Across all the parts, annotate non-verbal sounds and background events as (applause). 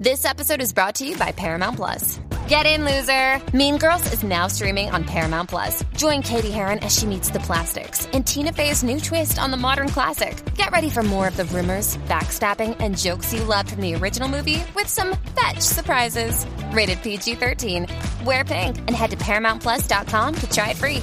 This episode is brought to you by Paramount Plus. Get in, loser! Mean Girls is now streaming on Paramount Plus. Join Katie Heron as she meets the plastics and Tina Fey's new twist on the modern classic. Get ready for more of the rumors, backstabbing, and jokes you loved from the original movie with some fetch surprises. Rated PG 13. Wear pink and head to ParamountPlus.com to try it free.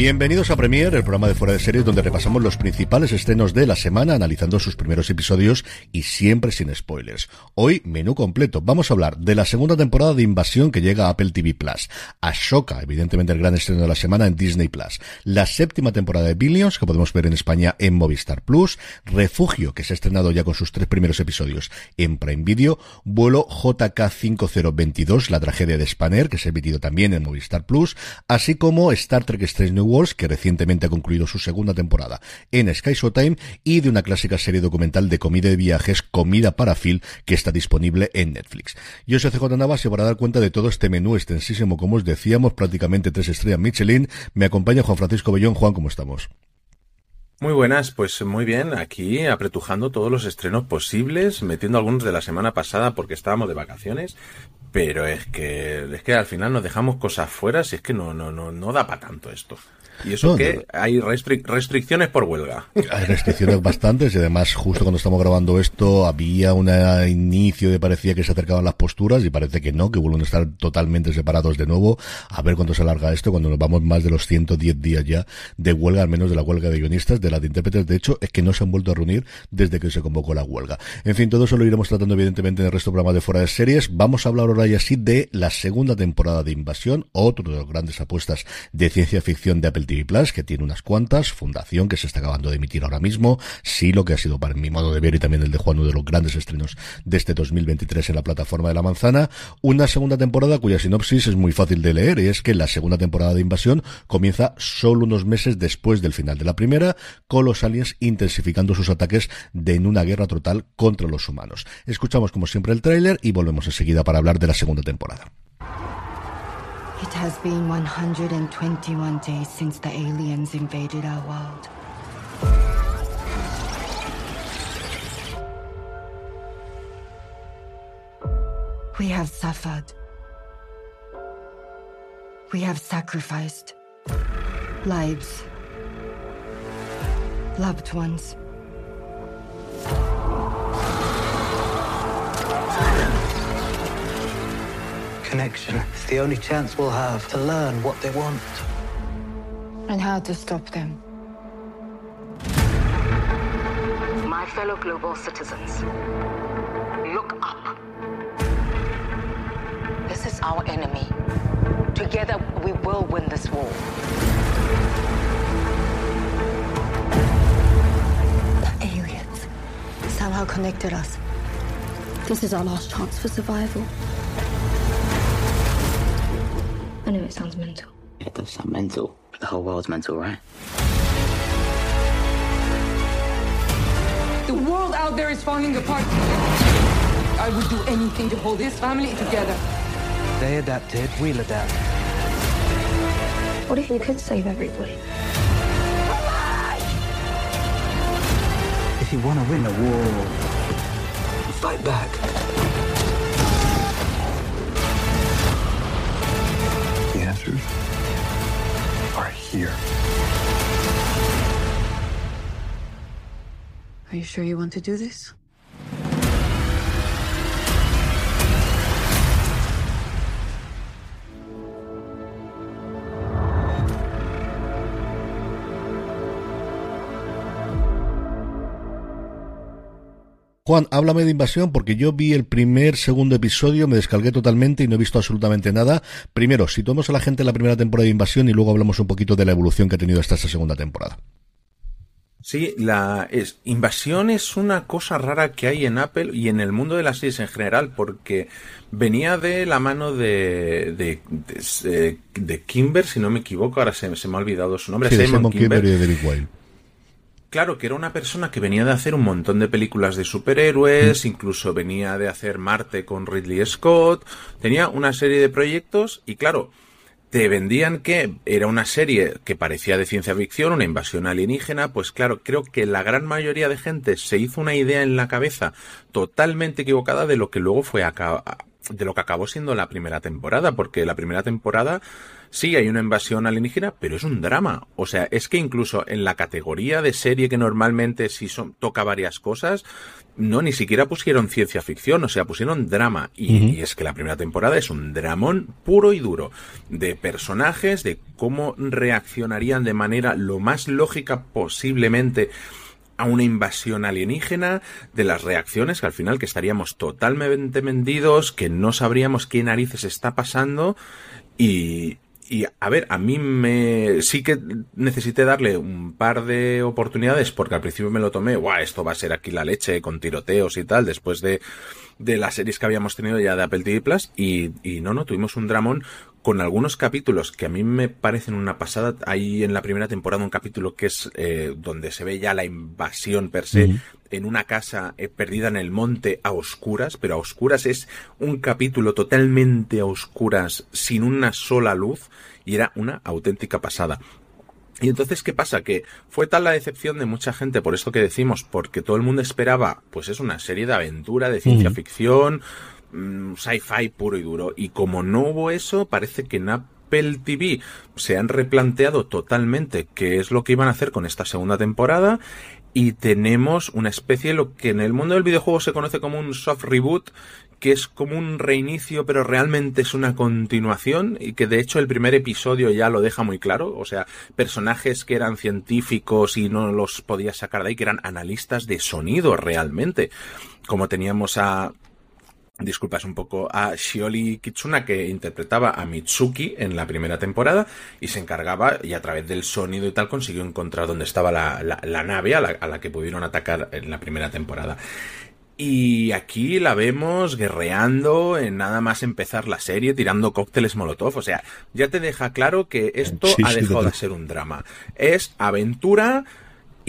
Bienvenidos a Premier, el programa de fuera de series donde repasamos los principales estrenos de la semana, analizando sus primeros episodios y siempre sin spoilers. Hoy, menú completo. Vamos a hablar de la segunda temporada de Invasión que llega a Apple TV Plus. Ashoka, evidentemente el gran estreno de la semana en Disney Plus. La séptima temporada de Billions, que podemos ver en España en Movistar Plus. Refugio, que se ha estrenado ya con sus tres primeros episodios en Prime Video. Vuelo JK5022, la tragedia de Spanner, que se ha emitido también en Movistar Plus. Así como Star Trek Strange New Wars, que recientemente ha concluido su segunda temporada en Sky Showtime, y de una clásica serie documental de comida y viajes, Comida para Phil, que está disponible en Netflix. Yo soy CJ Navas y para dar cuenta de todo este menú extensísimo, como os decíamos, prácticamente tres estrellas Michelin, me acompaña Juan Francisco Bellón. Juan, ¿cómo estamos? Muy buenas, pues muy bien, aquí apretujando todos los estrenos posibles, metiendo algunos de la semana pasada porque estábamos de vacaciones, pero es que es que al final nos dejamos cosas fuera, si es que no no no no da para tanto esto. Y eso No, que no. hay restri- restricciones por huelga. Hay restricciones bastantes y además justo cuando estamos grabando esto había un inicio de parecía que se acercaban las posturas y parece que no, que vuelven a estar totalmente separados de nuevo. A ver cuánto se alarga esto cuando nos vamos más de los 110 días ya de huelga, al menos de la huelga de guionistas, de la de intérpretes. De hecho, es que no se han vuelto a reunir desde que se convocó la huelga. En fin, todo eso lo iremos tratando evidentemente en el resto del programa de fuera de series. Vamos a hablar ahora ya sí de la segunda temporada de Invasión, otro de los grandes apuestas de ciencia ficción de Apple TV Plus, que tiene unas cuantas, Fundación, que se está acabando de emitir ahora mismo, sí, lo que ha sido para mi modo de ver y también el de Juan, uno de los grandes estrenos de este 2023 en la plataforma de la manzana, una segunda temporada cuya sinopsis es muy fácil de leer, y es que la segunda temporada de Invasión comienza solo unos meses después del final de la primera, con los aliens intensificando sus ataques de en una guerra total contra los humanos. Escuchamos como siempre el tráiler y volvemos enseguida para hablar de la segunda temporada. It has been 121 days since the aliens invaded our world. We have suffered. We have sacrificed lives, loved ones. Connection. It's the only chance we'll have to learn what they want. And how to stop them. My fellow global citizens, look up. This is our enemy. Together, we will win this war. The aliens somehow connected us. This is our last chance for survival. I know it sounds mental. It does sound mental, but the whole world's mental, right? The world out there is falling apart. I would do anything to hold this family together. They adapted, we'll adapt. What if you could save everybody? If you want to win a war, fight back. Here. Are you sure you want to do this? Juan, háblame de invasión porque yo vi el primer, segundo episodio, me descargué totalmente y no he visto absolutamente nada. Primero, situamos a la gente en la primera temporada de invasión y luego hablamos un poquito de la evolución que ha tenido hasta esta segunda temporada. Sí, la es, invasión es una cosa rara que hay en Apple y en el mundo de las series en general, porque venía de la mano de, de, de, de Kimber, si no me equivoco, ahora se, se me ha olvidado su nombre, Sí, Simon Simon Kimber. Kimber y de David Wilde. Claro, que era una persona que venía de hacer un montón de películas de superhéroes, incluso venía de hacer Marte con Ridley Scott, tenía una serie de proyectos y claro, te vendían que era una serie que parecía de ciencia ficción, una invasión alienígena, pues claro, creo que la gran mayoría de gente se hizo una idea en la cabeza totalmente equivocada de lo que luego fue acá de lo que acabó siendo la primera temporada, porque la primera temporada sí hay una invasión alienígena, pero es un drama. O sea, es que incluso en la categoría de serie que normalmente sí son, toca varias cosas, no, ni siquiera pusieron ciencia ficción, o sea, pusieron drama. Y, y es que la primera temporada es un dramón puro y duro de personajes, de cómo reaccionarían de manera lo más lógica posiblemente a una invasión alienígena, de las reacciones que al final que estaríamos totalmente vendidos, que no sabríamos qué narices está pasando. Y, y a ver, a mí me sí que necesité darle un par de oportunidades porque al principio me lo tomé, guau, esto va a ser aquí la leche con tiroteos y tal, después de, de las series que habíamos tenido ya de Apple TV Plus y, y no, no, tuvimos un dramón con algunos capítulos que a mí me parecen una pasada. Hay en la primera temporada un capítulo que es eh, donde se ve ya la invasión per se en una casa eh, perdida en el monte a oscuras, pero a oscuras es un capítulo totalmente a oscuras sin una sola luz y era una auténtica pasada. Y entonces, ¿qué pasa? Que fue tal la decepción de mucha gente, por esto que decimos, porque todo el mundo esperaba, pues es una serie de aventura, de ciencia ficción, mm, sci-fi puro y duro. Y como no hubo eso, parece que en Apple TV se han replanteado totalmente qué es lo que iban a hacer con esta segunda temporada. Y tenemos una especie de lo que en el mundo del videojuego se conoce como un soft reboot, que es como un reinicio, pero realmente es una continuación, y que de hecho el primer episodio ya lo deja muy claro. O sea, personajes que eran científicos y no los podías sacar de ahí, que eran analistas de sonido realmente. Como teníamos a disculpas un poco, a Shioli Kitsuna que interpretaba a Mitsuki en la primera temporada y se encargaba y a través del sonido y tal consiguió encontrar dónde estaba la, la- la nave a la, a la que pudieron atacar en la primera temporada. Y aquí la vemos guerreando en nada más empezar la serie, tirando cócteles molotov. O sea, ya te deja claro que esto Sí, ha dejado de ser un drama. Es aventura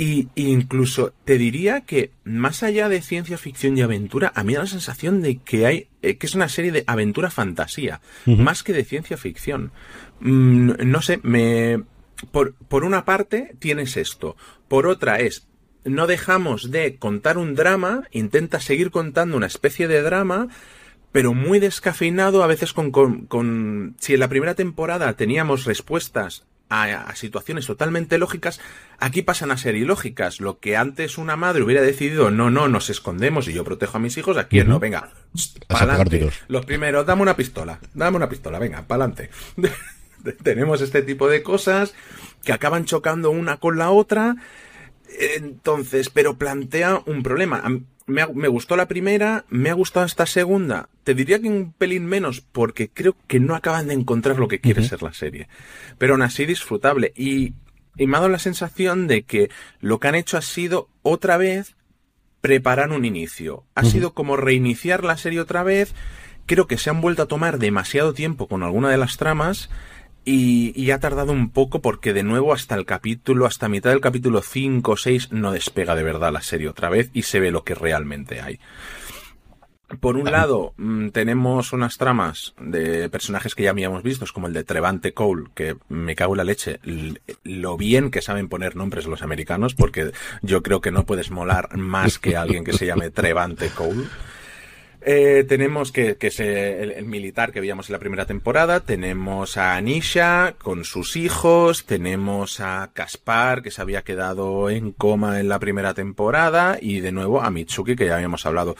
y y incluso te diría que más allá de ciencia ficción y aventura, a mí me da la sensación de que hay eh, que es una serie de aventura fantasía, más que de ciencia ficción. Mm, no sé, me por, por una parte tienes esto, por otra es no dejamos de contar un drama, intenta seguir contando una especie de drama, pero muy descafeinado, a veces con, con, con- si en la primera temporada teníamos respuestas a, a situaciones totalmente lógicas, aquí pasan a ser ilógicas. Lo que antes una madre hubiera decidido, no, no, nos escondemos y yo protejo a mis hijos, aquí no, venga, pa'lante. Los primeros, dame una pistola, dame una pistola, venga, pa'lante. (laughs) Tenemos este tipo de cosas que acaban chocando una con la otra. Entonces, pero plantea un problema. Me, ha- me gustó la primera, me ha gustado esta segunda. Te diría que un pelín menos, porque creo que no acaban de encontrar lo que quiere ser la serie. Pero aún así disfrutable. Y, y me ha dado la sensación de que lo que han hecho ha sido otra vez preparar un inicio. Ha sido como reiniciar la serie otra vez. Creo que se han vuelto a tomar demasiado tiempo con alguna de las tramas y, y ha tardado un poco porque de nuevo hasta el capítulo, hasta mitad del capítulo 5 o 6 no despega de verdad la serie otra vez y se ve lo que realmente hay. Por un lado, mm, tenemos unas tramas de personajes que ya habíamos visto, como el de Trevante Cole, que me cago en la leche, lo bien que saben poner nombres los americanos, porque yo creo que no puedes molar más que alguien que se llame (laughs) Trevante Cole. Eh, tenemos que, que es eh, el, militar que veíamos en la primera temporada, tenemos a Anisha con sus hijos, tenemos a Kaspar que se había quedado en coma en la primera temporada. Y de nuevo a Mitsuki que ya habíamos hablado.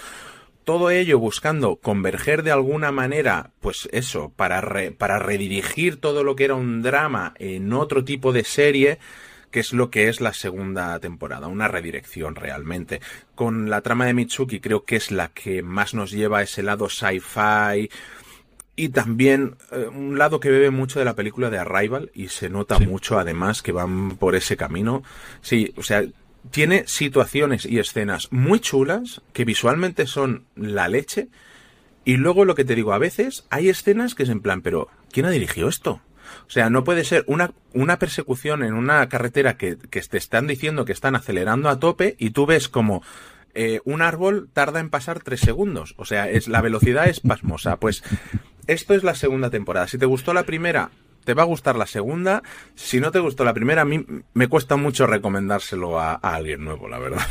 Todo ello buscando converger de alguna manera, pues eso, para, re- para redirigir todo lo que era un drama en otro tipo de serie, que es lo que es la segunda temporada, una redirección realmente. Con la trama de Mitsuki creo que es la que más nos lleva a ese lado sci-fi y también eh, un lado que bebe mucho de la película de Arrival y se nota mucho además que van por ese camino. Sí, o sea, tiene situaciones y escenas muy chulas que visualmente son la leche. Y luego lo que te digo, a veces hay escenas que es en plan, pero ¿quién ha dirigido esto? O sea, no puede ser una, una persecución en una carretera que, que te están diciendo que están acelerando a tope y tú ves como eh, un árbol tarda en pasar tres segundos. O sea, es, la velocidad es pasmosa. Pues esto es la segunda temporada. Si te gustó la primera, te va a gustar la segunda. Si no te gustó la primera, a mí me cuesta mucho recomendárselo a, a alguien nuevo, la verdad.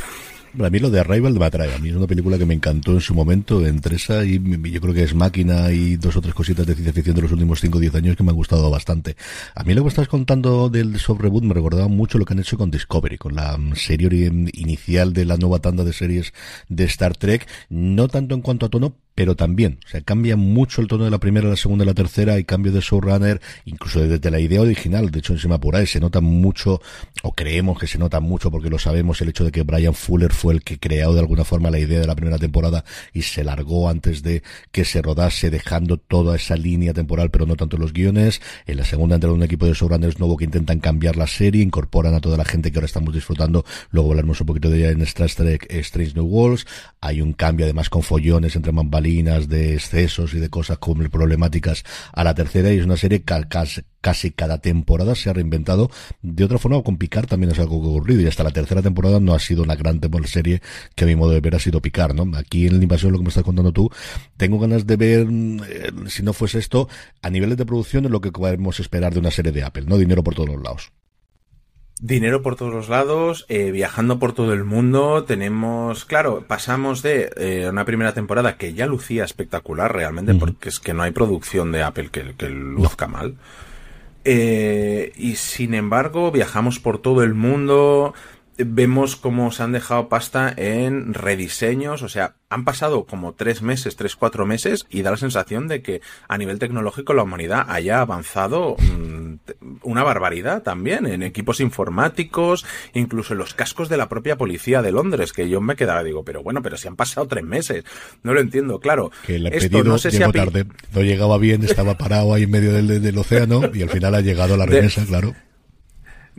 A mí lo de Arrival me atrae. A mí es una película que me encantó en su momento, entre esa y yo creo que es Máquina y dos o tres cositas de ciencia ficción de los últimos 5 o 10 años que me han gustado bastante. A mí lo que estás contando del soft reboot me recordaba mucho lo que han hecho con Discovery, con la serie inicial de la nueva tanda de series de Star Trek, no tanto en cuanto a tono, pero también, o sea, cambia mucho el tono de la primera, la segunda y la tercera, hay cambio de showrunner, incluso desde la idea original, de hecho en Sima se nota mucho, o creemos que se nota mucho porque lo sabemos, el hecho de que Brian Fuller fue el que creó de alguna forma la idea de la primera temporada y se largó antes de que se rodase, dejando toda esa línea temporal, pero no tanto los guiones. En la segunda entra un equipo de showrunners nuevo que intentan cambiar la serie, incorporan a toda la gente que ahora estamos disfrutando, luego hablaremos un poquito de ella en Star Trek Strange New Worlds, hay un cambio además con follones entre De excesos y de cosas como problemáticas a la tercera y es una serie que casi, cada temporada se ha reinventado de otra forma con Picar también es algo que ha ocurrido y hasta la tercera temporada no ha sido una gran serie que a mi modo de ver ha sido Picar, ¿no? Aquí en la invasión lo que me estás contando tú, tengo ganas de ver eh, si no fuese esto a niveles de producción es lo que podemos esperar de una serie de Apple, ¿no? Dinero por todos los lados dinero por todos los lados, eh, viajando por todo el mundo. Tenemos, claro, pasamos de eh, una primera temporada que ya lucía espectacular realmente, porque es que no hay producción de Apple que, que luzca mal. Eh, y sin embargo, viajamos por todo el mundo. Vemos cómo se han dejado pasta en rediseños, o sea, han pasado como tres meses, tres, cuatro meses y da la sensación de que a nivel tecnológico la humanidad haya avanzado mm, una barbaridad también en equipos informáticos, incluso en los cascos de la propia policía de Londres, que yo me quedaba, digo, pero bueno, pero si han pasado tres meses, no lo entiendo, claro. Que el pedido no sé llegó tarde, no llegaba bien, estaba parado ahí en medio del, océano y al final ha llegado la remesa, claro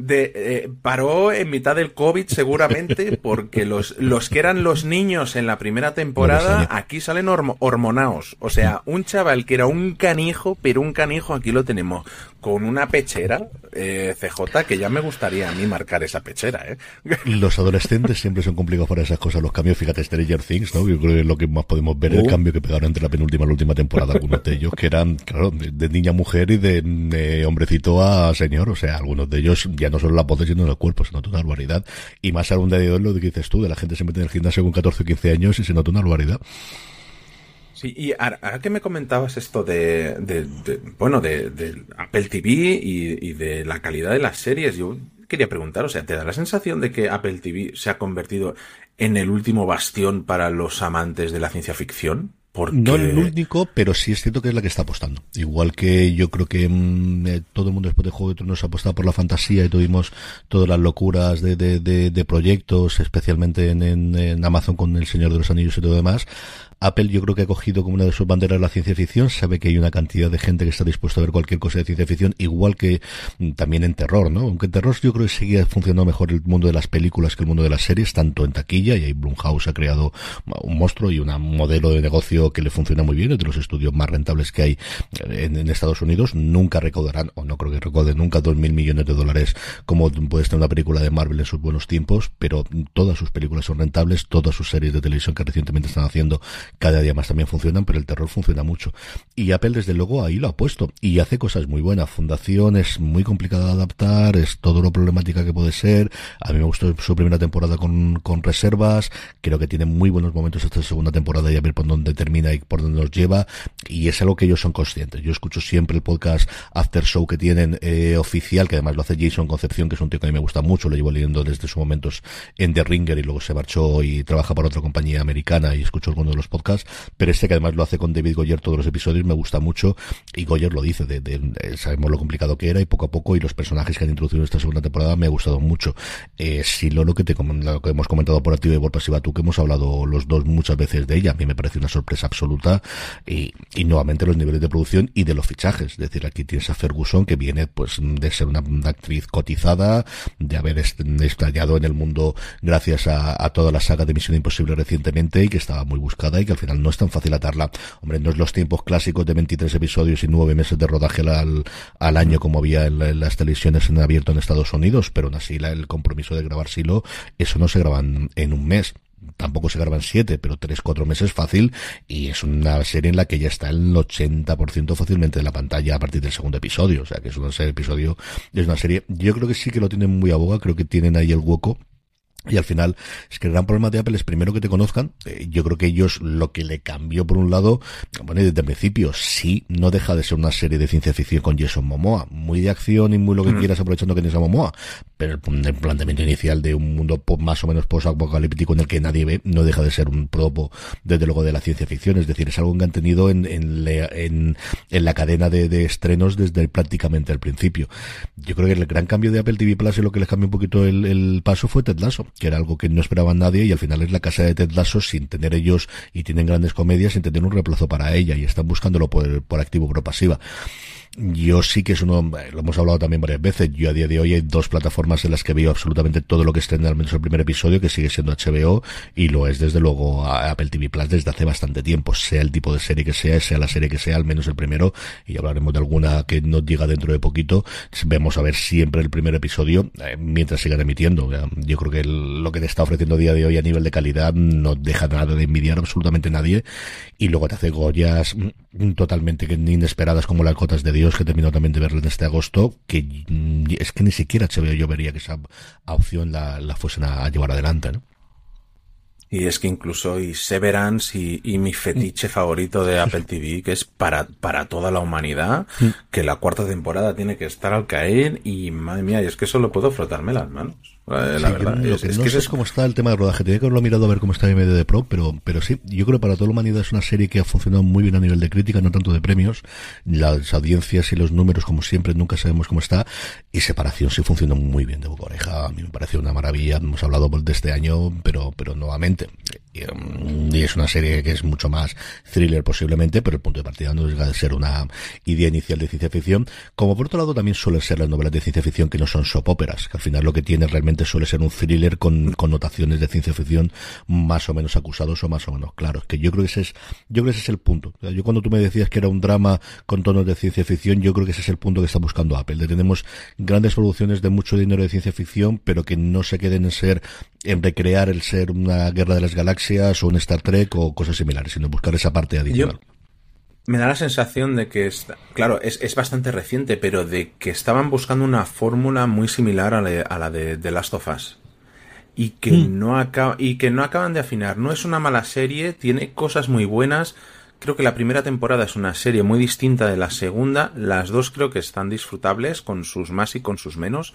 de, eh, paró en mitad del COVID seguramente (laughs) porque los, los que eran los niños en la primera temporada aquí salen hormonaos. O sea, un chaval que era un canijo, pero un canijo aquí lo tenemos con una pechera, eh, CJ, que ya me gustaría a mí marcar esa pechera. ¿eh? (laughs) Los adolescentes siempre son complicados para esas cosas. Los cambios, fíjate, Stranger Things, ¿no? Yo creo que es lo que más podemos ver, el uh. cambio que pegaron entre la penúltima y la última temporada, algunos de ellos, que eran, claro, de, niña a mujer y de, hombrecito a señor. O sea, algunos de ellos ya no solo la voz, sino el cuerpo, se nota una barbaridad. Y más aún de lo que dices tú, de la gente se mete en el gimnasio con 14 o 15 años y se nota una barbaridad. Sí, y ahora, que me comentabas esto de, bueno, de, Apple TV y, de la calidad de las series, yo quería preguntar, o sea, ¿te da la sensación de que Apple TV se ha convertido en el último bastión para los amantes de la ciencia ficción? No el único, pero sí es cierto que es la que está apostando. Igual que yo creo que mm, eh, todo el mundo después de Juego de Tronos ha apostado por la fantasía y tuvimos todas las locuras de, de, de, proyectos, especialmente en, en, Amazon con El Señor de los Anillos y todo demás. Apple yo creo que ha cogido como una de sus banderas la ciencia ficción, sabe que hay una cantidad de gente que está dispuesta a ver cualquier cosa de ciencia ficción, igual que mm, también en terror, ¿no? Aunque en terror yo creo que sigue funcionando mejor el mundo de las películas que el mundo de las series, tanto en taquilla, y ahí Blumhouse ha creado un monstruo y un modelo de negocio que le funciona muy bien, es de los estudios más rentables que hay eh, en, Estados Unidos, nunca recaudarán, o no creo que recauden nunca, dos mil millones de dólares como puede estar una película de Marvel en sus buenos tiempos, pero todas sus películas son rentables, todas sus series de televisión que recientemente están haciendo cada día más también funcionan, pero el terror funciona mucho. Y Apple, desde luego, ahí lo ha puesto. Y hace cosas muy buenas. Fundación es muy complicada de adaptar, es todo lo problemática que puede ser. A mí me gustó su primera temporada con, con reservas. Creo que tiene muy buenos momentos esta segunda temporada y a ver por dónde termina y por dónde nos lleva. Y es algo que ellos son conscientes. Yo escucho siempre el podcast After Show que tienen eh, oficial, que además lo hace Jason Concepción, que es un tío que a mí me gusta mucho. Lo llevo leyendo desde sus momentos en The Ringer y luego se marchó y trabaja para otra compañía americana y escucho algunos de los podcasts pero este que además lo hace con David Goyer todos los episodios me gusta mucho y Goyer lo dice, de, sabemos lo complicado que era y poco a poco y los personajes que han introducido en esta segunda temporada me ha gustado mucho. Eh, si lo, lo que te lo que hemos comentado por activa y por pasiva tú que hemos hablado los dos muchas veces de ella, a mí me parece una sorpresa absoluta y, y nuevamente los niveles de producción y de los fichajes, es decir, aquí tienes a Ferguson que viene pues de ser una, actriz cotizada, de haber estallado en el mundo gracias a, a toda la saga de Misión Imposible recientemente y que estaba muy buscada que al final no es tan fácil atarla. Hombre, no es los tiempos clásicos de 23 episodios y 9 meses de rodaje al, al año como había en, las televisiones en abierto en Estados Unidos, pero aún así la, el compromiso de grabar Silo, eso no se graba en, un mes tampoco se graban siete, pero tres, cuatro meses fácil, y es una serie en la que ya está el 80% fácilmente de la pantalla a partir del segundo episodio, o sea que es serie, episodio, es una serie, yo creo que sí que lo tienen muy a boga, creo que tienen ahí el hueco, y al final, es que el gran problema de Apple es primero que te conozcan. Eh, yo creo que ellos lo que le cambió por un lado, bueno, desde el principio, sí, no deja de ser una serie de ciencia ficción con Jason Momoa. Muy de acción y muy lo que mm. quieras aprovechando que tienes a Momoa. Pero el, planteamiento inicial de un mundo más o menos post-apocalíptico en el que nadie ve, no deja de ser un propo, desde luego, de la ciencia ficción. Es decir, es algo que han tenido en, en, en, en la cadena de, de, estrenos desde prácticamente el principio. Yo creo que el gran cambio de Apple TV Plus y lo que les cambió un poquito el, el paso fue Ted Lasso que era algo que no esperaba nadie y al final es la casa de Ted Lasso sin tener ellos y tienen grandes comedias sin tener un reemplazo para ella y están buscándolo por, por activo o por pasiva. Yo sí que es uno, lo hemos hablado también varias veces, yo a día de hoy hay dos plataformas en las que veo absolutamente todo lo que esté en al menos el primer episodio, que sigue siendo HBO, y lo es desde luego Apple TV Plus desde hace bastante tiempo, sea el tipo de serie que sea, sea la serie que sea, al menos el primero, y hablaremos de alguna que nos llega dentro de poquito, vemos a ver siempre el primer episodio, eh, mientras sigan emitiendo. Yo creo que lo que te está ofreciendo a día de hoy a nivel de calidad no deja nada de envidiar absolutamente nadie, y luego te hace goyas mm, totalmente inesperadas como las cotas de Dios que terminó también de verlo en este agosto, que mm, es que ni siquiera HBO yo vería que esa opción la, la fuesen a, llevar adelante, ¿no? Y es que incluso y Severance y, mi fetiche favorito de (laughs) Apple TV, que es para, para toda la humanidad, mm. que la cuarta temporada tiene que estar al caer y madre mía, y es que solo puedo frotarme las manos. Eh, verdad. es, que no sé es... cómo está el tema de rodaje. Tenía que haberlo mirado a ver cómo está en medio de Pro, pero, pero sí, yo creo que para toda la humanidad es una serie que ha funcionado muy bien a nivel de crítica, no tanto de premios. Las audiencias y los números, como siempre, nunca sabemos cómo está. Y separación sí funcionó muy bien de boca oreja. A mí me pareció una maravilla. Hemos hablado de este año, pero, pero nuevamente. Mm, y, es una serie que es mucho más thriller posiblemente, pero el punto de partida no deja de ser una idea inicial de ciencia ficción. Como por otro lado también suelen ser las novelas de ciencia ficción que no son soap operas, que al final lo que tiene realmente suele ser un thriller con connotaciones de ciencia ficción más o menos acusados o más o menos claros. Que yo creo que ese es, yo creo que ese es el punto. Yo cuando tú me decías que era un drama con tonos de ciencia ficción, yo creo que ese es el punto que está buscando Apple. tenemos grandes producciones de mucho dinero de ciencia ficción, pero que no se queden en ser, en recrear el ser una guerra de las galaxias o un Star Trek o cosas similares, sino buscar esa parte adicional me da la sensación de que, está, claro, es, es, bastante reciente, pero de que estaban buscando una fórmula muy similar a la, de The Last of Us. Y que, hmm. no acaba, y que no acaban de afinar. No es una mala serie, tiene cosas muy buenas. Creo que la primera temporada es una serie muy distinta de la segunda. Las dos creo que están disfrutables, con sus más y con sus menos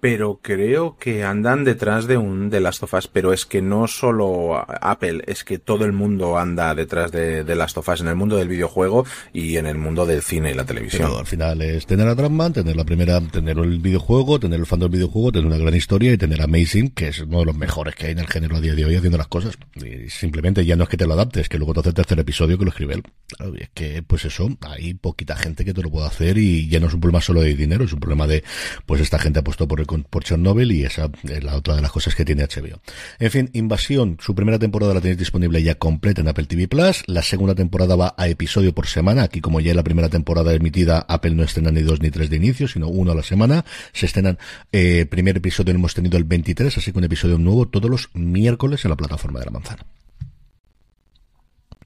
pero creo que andan detrás de un The Last of Us, pero es que no solo Apple, es que todo el mundo anda detrás de The Last of Us en el mundo del videojuego y en el mundo del cine y la televisión. al final es tener a Drumman, tener la primera, tener el videojuego, tener el fan del videojuego, tener una gran historia y tener Amazing, que es uno de los mejores que hay en el género a día de hoy haciendo las cosas. Y simplemente ya no es que te lo adaptes, que luego te hace el tercer episodio que lo escribe él. Claro, y es que, pues eso, hay poquita gente que te lo puede hacer y ya no es un problema solo de dinero, es un problema de, pues esta gente ha puesto por por Chernobyl y esa es la otra de las cosas que tiene HBO. En fin, Invasión, su primera temporada la tenéis disponible ya completa en Apple TV Plus. La segunda temporada va a episodio por semana. Aquí, como ya en la primera temporada emitida, Apple no estrena ni dos ni tres de inicio, sino uno a la semana. Se estrenan, eh, primer episodio hemos tenido el 23, así que un episodio nuevo todos los miércoles en la plataforma de la manzana.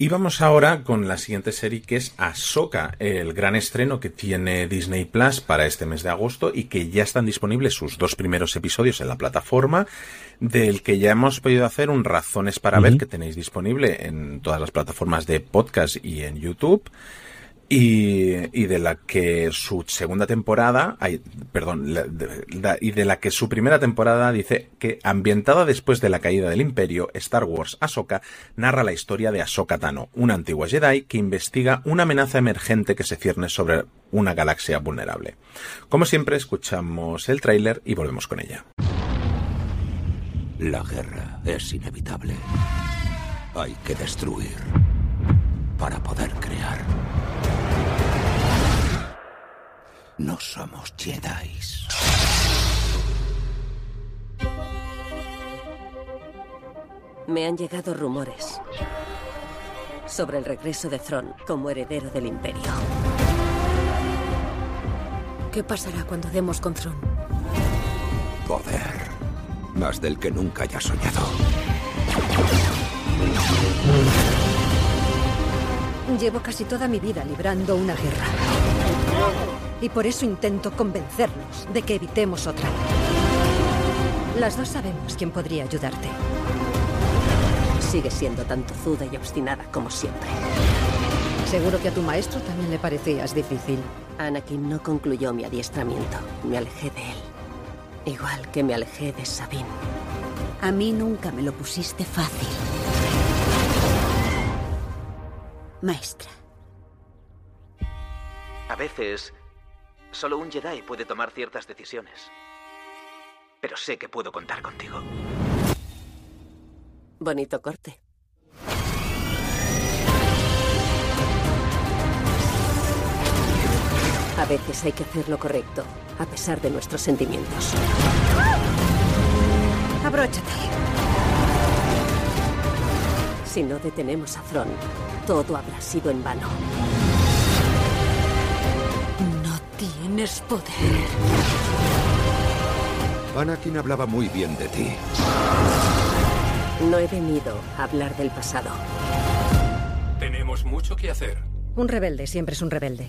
Y vamos ahora con la siguiente serie que es Ahsoka, el gran estreno que tiene Disney Plus para este mes de agosto y que ya están disponibles sus dos primeros episodios en la plataforma, del que ya hemos podido hacer un Razones para ver que tenéis disponible en todas las plataformas de podcast y en YouTube. Y, de la que su segunda temporada, perdón, y de la que su primera temporada dice que ambientada después de la caída del Imperio, Star Wars Ahsoka narra la historia de Ahsoka Tano, una antigua Jedi que investiga una amenaza emergente que se cierne sobre una galaxia vulnerable. Como siempre, escuchamos el tráiler y volvemos con ella. La guerra es inevitable. Hay que destruir para poder crear. No somos Jedi. Me han llegado rumores sobre el regreso de Thrawn como heredero del Imperio. ¿Qué pasará cuando demos con Thrawn? Poder. Más del que nunca haya soñado. Llevo casi toda mi vida librando una guerra. Y por eso intento convencernos de que evitemos otra. Las dos sabemos quién podría ayudarte. Sigue siendo tan tozuda y obstinada como siempre. Seguro que a tu maestro también le parecías difícil. Anakin no concluyó mi adiestramiento. Me alejé de él. Igual que me alejé de Sabine. A mí nunca me lo pusiste fácil. Maestra. A veces, solo un Jedi puede tomar ciertas decisiones. Pero sé que puedo contar contigo. Bonito corte. A veces hay que hacer lo correcto, a pesar de nuestros sentimientos. Abróchate. Si no detenemos a Thron, todo habrá sido en vano. Tienes poder. Anakin hablaba muy bien de ti. No he venido a hablar del pasado. Tenemos mucho que hacer. Un rebelde siempre es un rebelde.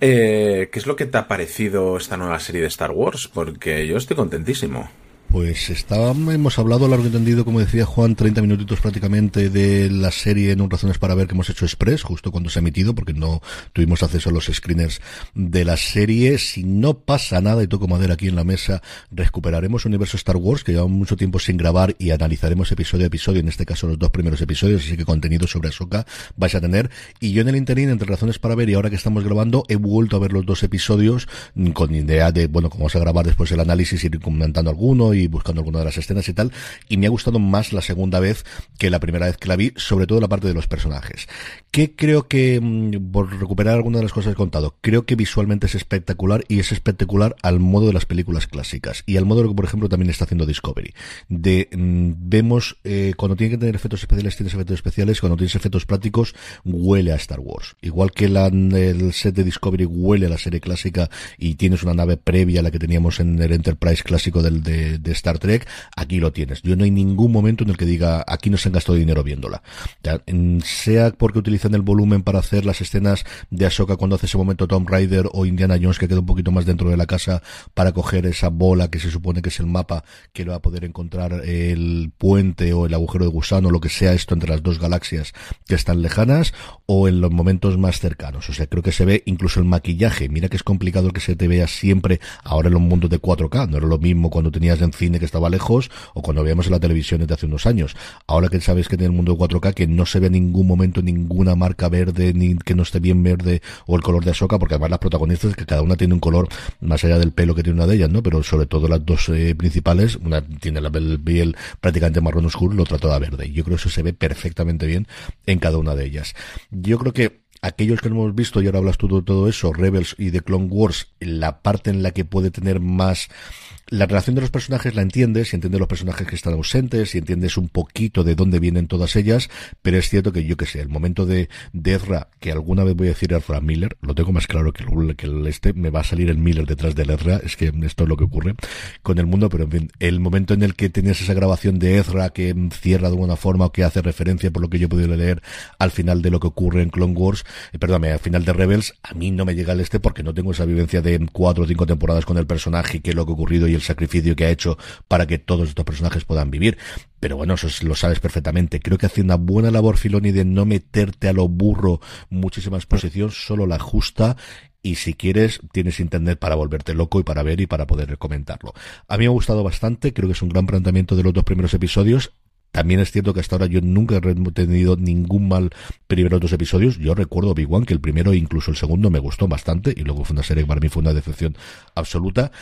Eh, ¿Qué es lo que te ha parecido esta nueva serie de Star Wars? Porque yo estoy contentísimo. Pues estábamos, hemos hablado largo y entendido, como decía Juan, 30 minutitos prácticamente de la serie en un Razones para ver que hemos hecho Express, justo cuando se ha emitido, porque no tuvimos acceso a los screeners de la serie. Si no pasa nada y toco madera aquí en la mesa, recuperaremos Universo Star Wars, que llevamos mucho tiempo sin grabar y analizaremos episodio a episodio, en este caso los dos primeros episodios, así que contenido sobre Ahsoka vais a tener. Y yo en el interín, entre Razones para ver y ahora que estamos grabando, he vuelto a ver los dos episodios con idea de, bueno, cómo vamos a grabar después el análisis, ir comentando alguno y buscando alguna de las escenas y tal, y me ha gustado más la segunda vez que la primera vez que la vi, sobre todo la parte de los personajes. Que creo que, mm, por recuperar alguna de las cosas que he contado, creo que visualmente es espectacular y es espectacular al modo de las películas clásicas y al modo de lo que, por ejemplo, también está haciendo Discovery. De, mm, vemos, eh, cuando tiene que tener efectos especiales, tienes efectos especiales, cuando tienes efectos prácticos, huele a Star Wars. Igual que la, el set de Discovery huele a la serie clásica y tienes una nave previa a la que teníamos en el Enterprise clásico del, de, Star Trek, aquí lo tienes. Yo no hay ningún momento en el que diga, aquí no se han gastado dinero viéndola. Sea porque utilizan el volumen para hacer las escenas de Ahsoka cuando hace ese momento Tom Rider o Indiana Jones que queda un poquito más dentro de la casa para coger esa bola que se supone que es el mapa que va a poder encontrar el puente o el agujero de gusano, lo que sea esto entre las dos galaxias que están lejanas o en los momentos más cercanos. O sea, creo que se ve incluso el maquillaje. Mira que es complicado que se te vea siempre ahora en los mundos de 4K. No era lo mismo cuando tenías en cine que estaba lejos o cuando veíamos en la televisión desde hace unos años. Ahora que sabes que tiene el mundo de 4K que no se ve en ningún momento ninguna marca verde ni que no esté bien verde o el color de Ahsoka porque además las protagonistas que cada una tiene un color más allá del pelo que tiene una de ellas, ¿no? Pero sobre todo las dos eh, principales, una tiene la piel prácticamente marrón oscuro, la otra toda verde. Yo creo que eso se ve perfectamente bien en cada una de ellas. Yo creo que aquellos que no hemos visto, y ahora hablas tú de todo eso, Rebels y de Clone Wars, la parte en la que puede tener más la relación de los personajes la entiendes, y entiendes los personajes que están ausentes, y entiendes un poquito de dónde vienen todas ellas, pero es cierto que yo que sé, el momento de, Ezra, que alguna vez voy a decir Ezra Miller, lo tengo más claro que el, que el este, me va a salir el Miller detrás del Ezra, es que esto es lo que ocurre con el mundo, pero en fin, el momento en el que tienes esa grabación de Ezra que cierra de alguna forma o que hace referencia, por lo que yo he podido leer, al final de lo que ocurre en Clone Wars, eh, perdóname, al final de Rebels, a mí no me llega el este porque no tengo esa vivencia de cuatro o cinco temporadas con el personaje y qué es lo que ha ocurrido y el sacrificio que ha hecho para que todos estos personajes puedan vivir. Pero bueno, eso lo sabes perfectamente. Creo que hace una buena labor Filoni de no meterte a lo burro muchísima exposición, solo la justa y si quieres tienes internet para volverte loco y para ver y para poder comentarlo. A mí me ha gustado bastante, creo que es un gran planteamiento de los dos primeros episodios. También es cierto que hasta ahora yo nunca he tenido ningún mal primero dos episodios. Yo recuerdo Big One, que el primero e incluso el segundo me gustó bastante y luego fue una serie que para mí fue una decepción absoluta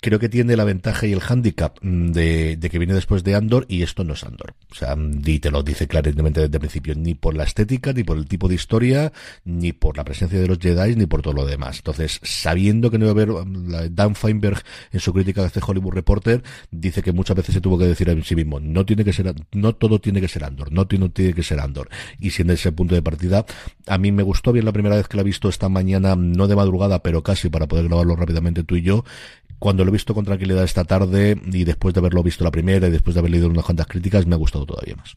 creo que tiene la ventaja y el hándicap mm, de, que viene después de Andor y esto no es Andor. O sea, y te lo dice claramente desde el principio, ni por la estética, ni por el tipo de historia, ni por la presencia de los Jedi, ni por todo lo demás. Entonces, sabiendo que no iba a haber, um, Dan Feinberg en su crítica de este Hollywood Reporter dice que muchas veces se tuvo que decir a sí mismo, no tiene que ser, no todo tiene que ser Andor, no tiene, tiene que ser Andor. Y siendo ese punto de partida, a mí me gustó bien la primera vez que la he visto esta mañana, no de madrugada, pero casi para poder grabarlo rápidamente tú y yo, cuando lo he visto con tranquilidad esta tarde y después de haberlo visto la primera y después de haber leído unas cuantas críticas, me ha gustado todavía más.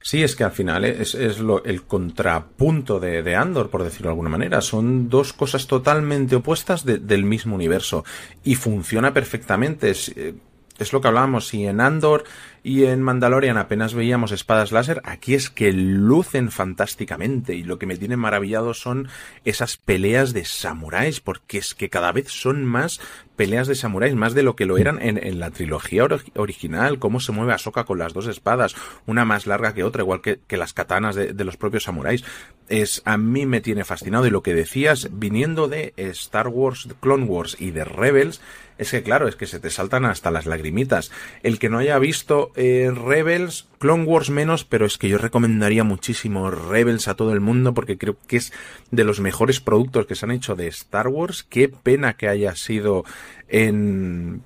Sí, es que al final es, lo, el contrapunto de, Andor, por decirlo de alguna manera. Son dos cosas totalmente opuestas del mismo universo. Y funciona perfectamente. Es, eh, es lo que hablábamos. Si en Andor y en Mandalorian apenas veíamos espadas láser, aquí es que lucen fantásticamente y lo que me tiene maravillado son esas peleas de samuráis, porque es que cada vez son más peleas de samuráis, más de lo que lo eran en, la trilogía original, cómo se mueve Ahsoka con las dos espadas, una más larga que otra, igual que, las katanas de, de, los propios samuráis. Es, a mí me tiene fascinado y lo que decías, viniendo de Star Wars, Clone Wars y de Rebels, es que claro, es que se te saltan hasta las lagrimitas. El que no haya visto eh, Rebels, Clone Wars menos, pero es que yo recomendaría muchísimo Rebels a todo el mundo porque creo que es de los mejores productos que se han hecho de Star Wars. Qué pena que haya sido en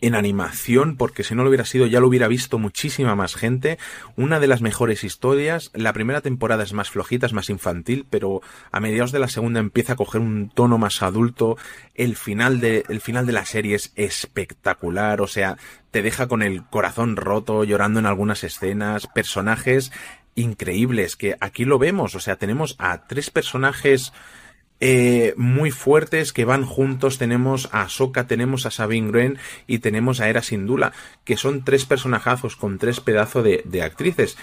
en animación, porque si no lo hubiera sido ya lo hubiera visto muchísima más gente. Una de las mejores historias. La primera temporada es más flojita, es más infantil, pero a mediados de la segunda empieza a coger un tono más adulto. El final de, el final de la serie es espectacular, o sea, te deja con el corazón roto, llorando en algunas escenas, personajes increíbles, que aquí lo vemos, o sea, tenemos a tres personajes eh, muy fuertes que van juntos. Tenemos a Soka, tenemos a Sabine Wren y tenemos a Era Sindula, que son tres personajazos con tres pedazos de, actrices.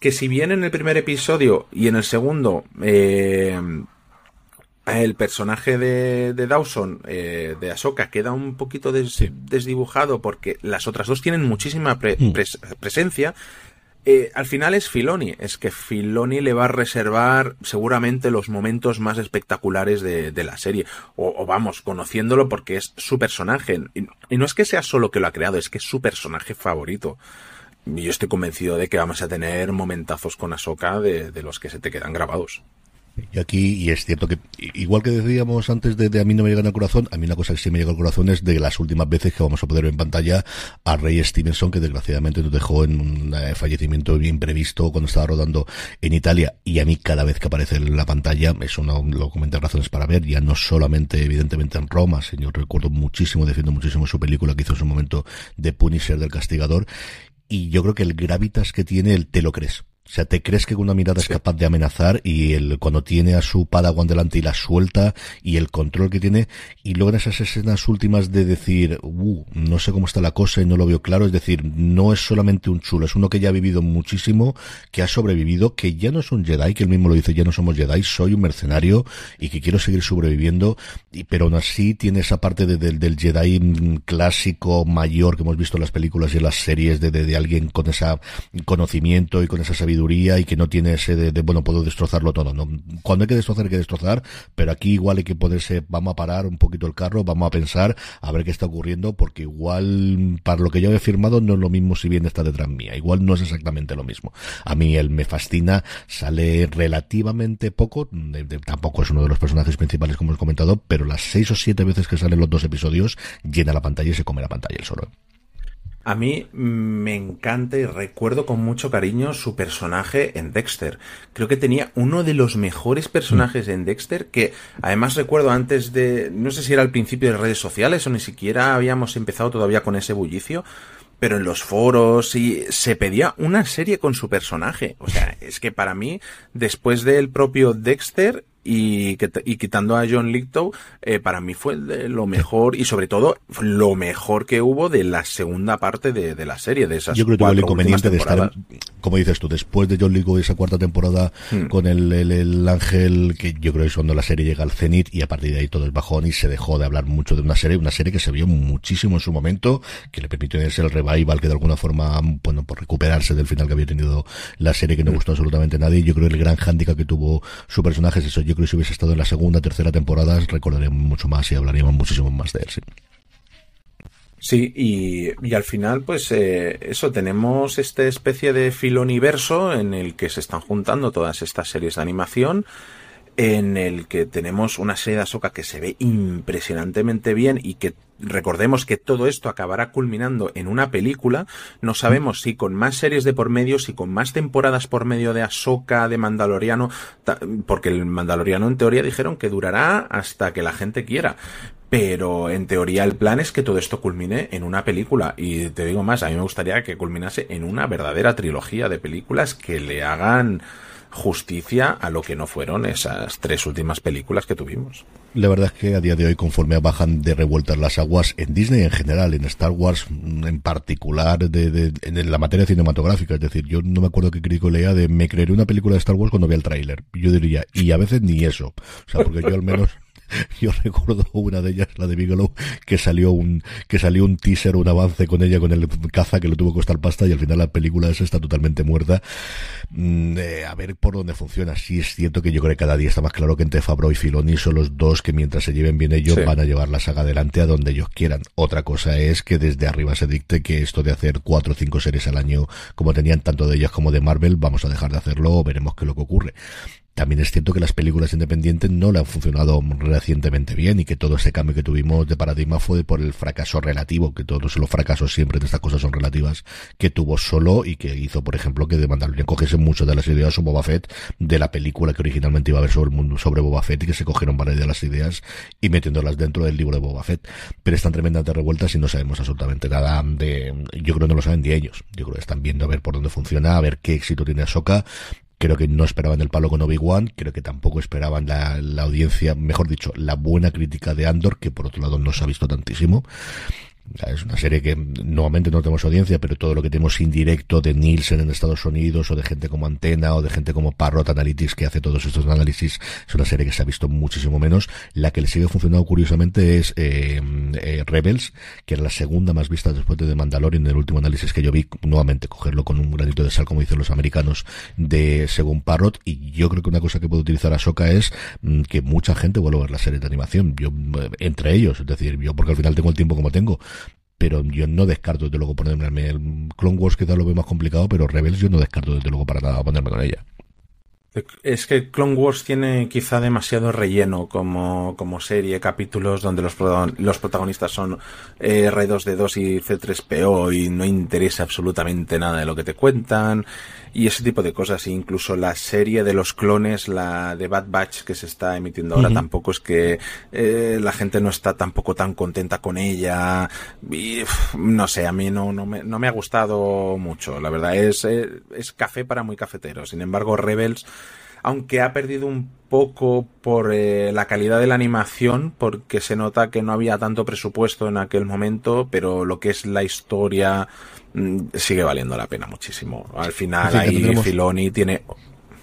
Que si bien en el primer episodio y en el segundo eh, el personaje de, Dawson, eh, de Ahsoka, queda un poquito desdibujado porque las otras dos tienen muchísima mm. presencia, eh, al final es Filoni, es que Filoni le va a reservar seguramente los momentos más espectaculares de, la serie, o, vamos, conociéndolo porque es su personaje, y, no es que sea solo que lo ha creado, es que es su personaje favorito. Y yo estoy convencido de que vamos a tener momentazos con Ahsoka de los que se te quedan grabados. Y aquí, y es cierto que, igual que decíamos antes de, a mí no me llega al corazón, a mí una cosa que sí me llega al corazón es de las últimas veces que vamos a poder ver en pantalla a Ray Stevenson, que desgraciadamente nos dejó en un eh, fallecimiento bien previsto cuando estaba rodando en Italia. Y a mí cada vez que aparece en la pantalla, es una, lo comenté razones para ver, ya no solamente evidentemente en Roma, señor, recuerdo muchísimo, defiendo muchísimo su película que hizo en su momento de Punisher del Castigador. Y yo creo que el gravitas que tiene, el te lo crees o sea, te crees que con una mirada es capaz de amenazar y el, cuando tiene a su Padawan delante y la suelta y el control que tiene y luego en esas escenas últimas de decir, uh, no sé cómo está la cosa y no lo veo claro, es decir, no es solamente un chulo, es uno que ya ha vivido muchísimo, que ha sobrevivido, que ya no es un Jedi, que él mismo lo dice, ya no somos Jedi, soy un mercenario y que quiero seguir sobreviviendo, y, pero aún así tiene esa parte del Jedi clásico mayor que hemos visto en las películas y en las series de, de, de alguien con ese conocimiento y con esa sabiduría y que no tiene ese de, bueno, puedo destrozarlo todo. No, cuando hay que destrozar, hay que destrozar, pero aquí igual hay que ponerse, vamos a parar un poquito el carro, vamos a pensar a ver qué está ocurriendo, porque igual para lo que yo he firmado no es lo mismo si bien está detrás mía, igual no es exactamente lo mismo. A mí él me fascina, sale relativamente poco, tampoco es uno de los personajes principales como he comentado, pero las seis o siete veces que salen los dos episodios llena la pantalla y se come la pantalla el solo. A mí me encanta y recuerdo con mucho cariño su personaje en Dexter. Creo que tenía uno de los mejores personajes en Dexter que además recuerdo antes de, no sé si era al principio de redes sociales o ni siquiera habíamos empezado todavía con ese bullicio, pero en los foros y se pedía una serie con su personaje. O sea, es que para mí, después del propio Dexter, y, y quitando a John Lithgow, eh, para mí fue lo mejor y sobre todo lo mejor que hubo de la segunda parte de, de la serie, de esas Yo creo que el inconveniente de estar, como dices tú, después de John Lithgow esa cuarta temporada hmm. con el, el, ángel, que yo creo que es cuando la serie llega al cenit y a partir de ahí todo es bajón y se dejó de hablar mucho de una serie, una serie que se vio muchísimo en su momento, que le permitió ese el revival que de alguna forma, bueno, por recuperarse del final que había tenido la serie que no hmm. gustó absolutamente a nadie. Yo creo que el gran hándicap que tuvo su personaje es eso. Yo creo si hubiese estado en la segunda, tercera temporada, recordaremos mucho más y hablaríamos muchísimo más de él. Sí. Sí, y, al final, pues eh, eso, tenemos esta especie de filoniverso en el que se están juntando todas estas series de animación, en el que tenemos una serie de Ahsoka que se ve impresionantemente bien y que recordemos que todo esto acabará culminando en una película. No sabemos si con más series de por medio, si con más temporadas por medio de Ahsoka, de Mandaloriano, porque el Mandaloriano en teoría dijeron que durará hasta que la gente quiera. Pero en teoría el plan es que todo esto culmine en una película. Y te digo más, a mí me gustaría que culminase en una verdadera trilogía de películas que le hagan justicia a lo que no fueron esas tres últimas películas que tuvimos. La verdad es que a día de hoy, conforme bajan de revueltas las aguas en Disney en general, en Star Wars en particular, de, en la materia cinematográfica, es decir, yo no me acuerdo qué crítico leía de me creeré una película de Star Wars cuando vea el tráiler. Yo diría, y a veces ni eso. O sea, porque yo al menos (laughs) Yo recuerdo una de ellas, la de Bigelow, que salió un, que salió un teaser, un avance con ella, con el caza que le tuvo que costar pasta y al final la película esa está totalmente muerta. Mm, eh, a ver por dónde funciona. Sí es cierto que yo creo que cada día está más claro que entre Fabro y Filoni son los dos que mientras se lleven bien ellos van a llevar la saga adelante a donde ellos quieran. Otra cosa es que desde arriba se dicte que esto de hacer cuatro o cinco series al año, como tenían tanto de ellas como de Marvel, vamos a dejar de hacerlo o veremos qué es lo que ocurre. También es cierto que las películas independientes no le han funcionado recientemente bien y que todo ese cambio que tuvimos de paradigma fue por el fracaso relativo, que todos los fracasos siempre de estas cosas son relativas, que tuvo solo y que hizo, por ejemplo, que de Mandalorian cogiese mucho de las ideas sobre Boba Fett de la película que originalmente iba a haber sobre el mundo sobre Boba Fett y que se cogieron varias de las ideas y metiéndolas dentro del libro de Boba Fett. Pero están tremendamente revueltas y no sabemos absolutamente nada de, yo creo que no lo saben ni ellos. Yo creo que están viendo a ver por dónde funciona, a ver qué éxito tiene Ahsoka Creo que no esperaban el palo con Obi-Wan, creo que tampoco esperaban la, la, audiencia, mejor dicho, la buena crítica de Andor, que por otro lado no se ha visto tantísimo. Es una serie que nuevamente no tenemos audiencia, pero todo lo que tenemos indirecto de Nielsen en Estados Unidos, o de gente como Antena, o de gente como Parrot Analytics, que hace todos estos análisis, es una serie que se ha visto muchísimo menos. La que le sigue funcionando curiosamente es eh, eh, Rebels, que era la segunda más vista después de Mandalorian, en el último análisis que yo vi, nuevamente cogerlo con un granito de sal, como dicen los americanos, de según Parrot, y yo creo que una cosa que puede utilizar Ahsoka es mm, que mucha gente vuelva a ver la serie de animación, yo, eh, entre ellos, es decir, yo porque al final tengo el tiempo como tengo, pero yo no descarto desde luego ponerme el Clone Wars quizá lo veo más complicado, pero Rebels yo no descarto desde luego para nada ponerme con ella. Es que Clone Wars tiene quizá demasiado relleno como, como serie, capítulos donde los, los protagonistas son eh, R2D2 y C3PO y no interesa absolutamente nada de lo que te cuentan y ese tipo de cosas. incluso la serie de los clones, la de Bad Batch que se está emitiendo ahora, tampoco es que eh, la gente no está tampoco tan contenta con ella. Y, no sé, a mí no, no, me, no me ha gustado mucho. La verdad es, eh, es café para muy cafetero. Sin embargo, Rebels aunque ha perdido un poco por eh, la calidad de la animación, porque se nota que no había tanto presupuesto en aquel momento, pero lo que es la historia sigue valiendo la pena muchísimo. Al final ahí Filoni tiene...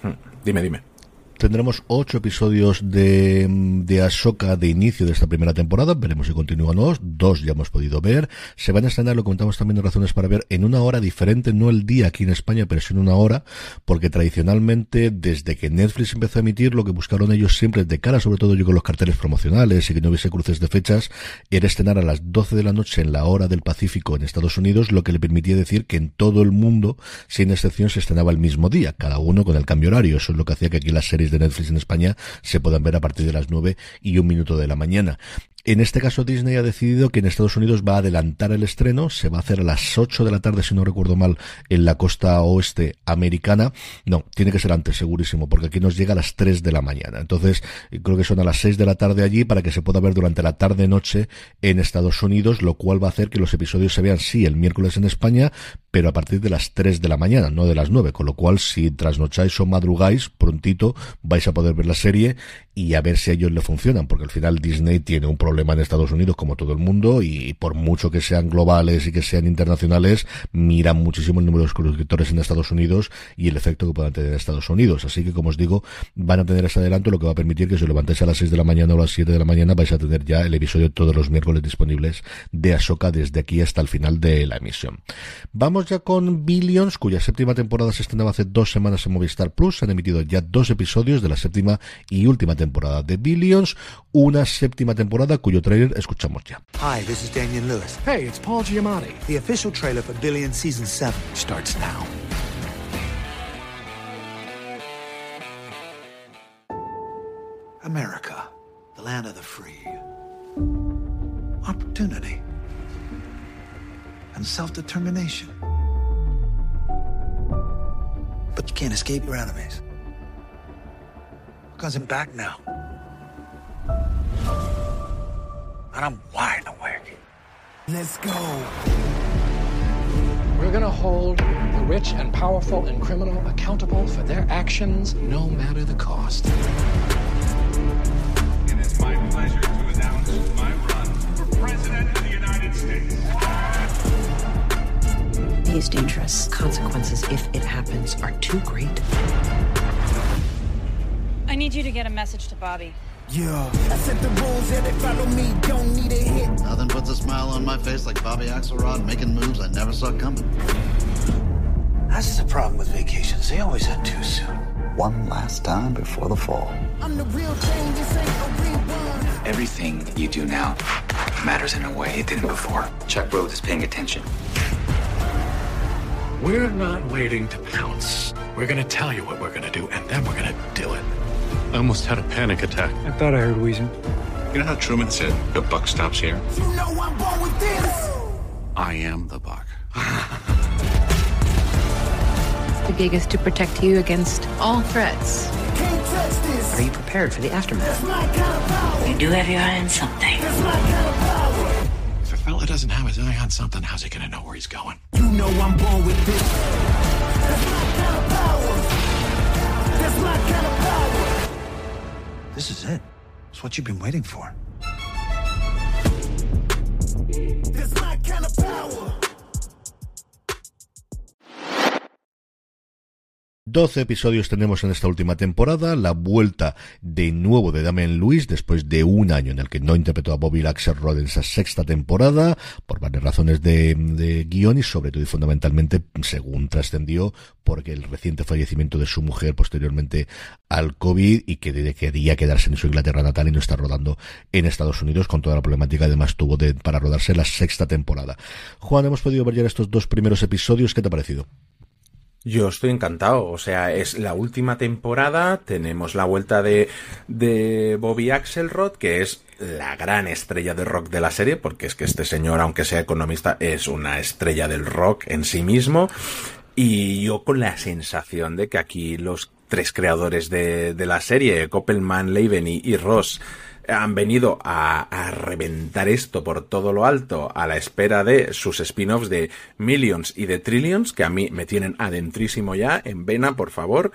Hmm, dime, dime Tendremos ocho episodios de, de Ahsoka de inicio de esta primera temporada. Veremos si continúan no. Dos ya hemos podido ver. Se van a estrenar, lo comentamos también en Razones para Ver, en una hora diferente, no el día aquí en España, pero sí en una hora, porque tradicionalmente, desde que Netflix empezó a emitir, lo que buscaron ellos siempre, de cara sobre todo yo con los carteles promocionales y que no hubiese cruces de fechas, era estrenar a las 12 de la noche en la hora del Pacífico en Estados Unidos, lo que le permitía decir que en todo el mundo, sin excepción, se estrenaba el mismo día, cada uno con el cambio horario. Eso es lo que hacía que aquí las series de Netflix en España se puedan ver a partir de las 9 y un minuto de la mañana. En este caso Disney ha decidido que en Estados Unidos va a adelantar el estreno, se va a hacer a las 8 de la tarde, si no recuerdo mal, en la costa oeste americana. No, tiene que ser antes, segurísimo, porque aquí nos llega a las 3 de la mañana. Entonces, creo que son a las 6 de la tarde allí para que se pueda ver durante la tarde-noche en Estados Unidos, lo cual va a hacer que los episodios se vean, sí, el miércoles en España, pero a partir de las 3 de la mañana, no de las 9, con lo cual si trasnocháis o madrugáis, prontito vais a poder ver la serie y a ver si a ellos le funcionan, porque al final Disney tiene un problema en Estados Unidos como todo el mundo y por mucho que sean globales y que sean internacionales, miran muchísimo el número de suscriptores en Estados Unidos y el efecto que puedan tener en Estados Unidos. Así que, como os digo, van a tener ese adelanto, lo que va a permitir que si os levantáis a las 6 de la mañana o a las 7 de la mañana vais a tener ya el episodio todos los miércoles disponibles de Ahsoka desde aquí hasta el final de la emisión. Vamos ya con Billions, cuya séptima temporada se estrenaba hace dos semanas en Movistar Plus. Se han emitido ya dos episodios de la séptima y última temporada de Billions, una séptima temporada cuyo trailer escuchamos ya. Hi, this is Daniel Lewis. Hey, it's Paul Giamatti. The official trailer for Billions Season 7 starts now. America, the land of the free. Opportunity. And self-determination. But you can't escape your enemies. Because I'm back now. And I'm wide awake. Let's go. We're gonna hold the rich and powerful and criminal accountable for their actions, no matter the cost. It is my pleasure to announce my run for President of the United States. He is dangerous. Consequences, if it happens, are too great. I need you to get a message to Bobby. Yeah. I set the rules, yeah, they follow me, don't need a hit. Nothing puts a smile on my face like Bobby Axelrod making moves I never saw coming. That's the problem with vacations. They always end too soon. One last time before the fall. I'm the real thing, this ain't a rerun. Everything you do now matters in a way it didn't before. Chuck Rhodes is paying attention. We're not waiting to pounce. We're gonna tell you what we're gonna do, and then we're gonna do it. I almost had a panic attack. I thought I heard wheezing. You know how Truman said the buck stops here? You know I'm born with this. I am the buck. The gig is to protect you against all threats. Can't touch this. Are you prepared for the aftermath? That's my kind of power. You do have your eye on something. Fella doesn't have his eye on something, how's he gonna know where he's going? You know I'm born with this. That's my kind of power. That's my kind of power. This is it. It's what you've been waiting for. 12 episodios tenemos en esta última temporada, la vuelta de nuevo de Damian Lewis después de un año en el que no interpretó a Bobby Axelrod en esa sexta temporada, por varias razones de, de guion y sobre todo y fundamentalmente, según trascendió, porque el reciente fallecimiento de su mujer posteriormente al COVID y que quería quedarse en su Inglaterra natal y no estar rodando en Estados Unidos con toda la problemática además tuvo de, para rodarse la sexta temporada. Juan, hemos podido ver ya estos dos primeros episodios, ¿qué te ha parecido? Yo estoy encantado, o sea, es la última temporada, tenemos la vuelta de, de Bobby Axelrod, que es la gran estrella de rock de la serie, porque es que este señor, aunque sea economista, es una estrella del rock en sí mismo, y yo con la sensación de que aquí los tres creadores de, de la serie, Koppelman, Leiven y, y Ross, han venido a, a, reventar esto por todo lo alto a la espera de sus spin-offs de Millions y de Trillions, que a mí me tienen adentrísimo ya, en vena, por favor,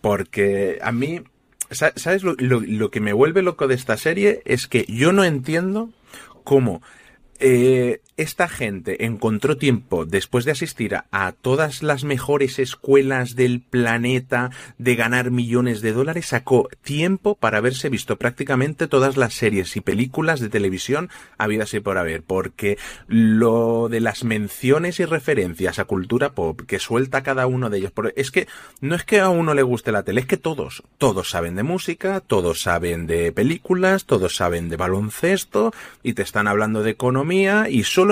porque a mí, ¿sabes lo, lo, lo que me vuelve loco de esta serie? Es que yo no entiendo cómo eh, esta gente encontró tiempo después de asistir a, todas las mejores escuelas del planeta, de ganar millones de dólares, sacó tiempo para haberse visto prácticamente todas las series y películas de televisión habidas y por haber, porque lo de las menciones y referencias a cultura pop que suelta cada uno de ellos, es que no es que a uno le guste la tele, es que todos, todos saben de música, todos saben de películas, todos saben de baloncesto y te están hablando de economía y solo,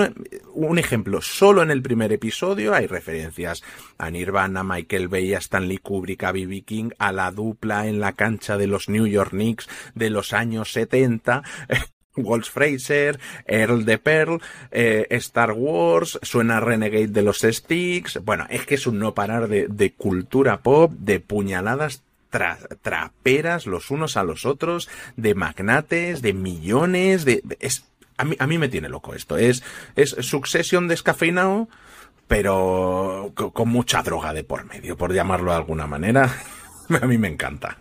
un ejemplo, solo en el primer episodio hay referencias a Nirvana, Michael Bay, a Stanley Kubrick, a B.B. King, a la dupla en la cancha de los New York Knicks de los años 70. (laughs) Walsh Fraser, Earl de Pearl, eh, Star Wars, suena Renegade de los Sticks. Bueno, es que es un no parar de, cultura pop, de puñaladas tra traperas los unos a los otros, de magnates, de millones, de, a mí, a mí me tiene loco esto. Es, es Succession descafeinado, pero con mucha droga de por medio, por llamarlo de alguna manera. (laughs) a mí me encanta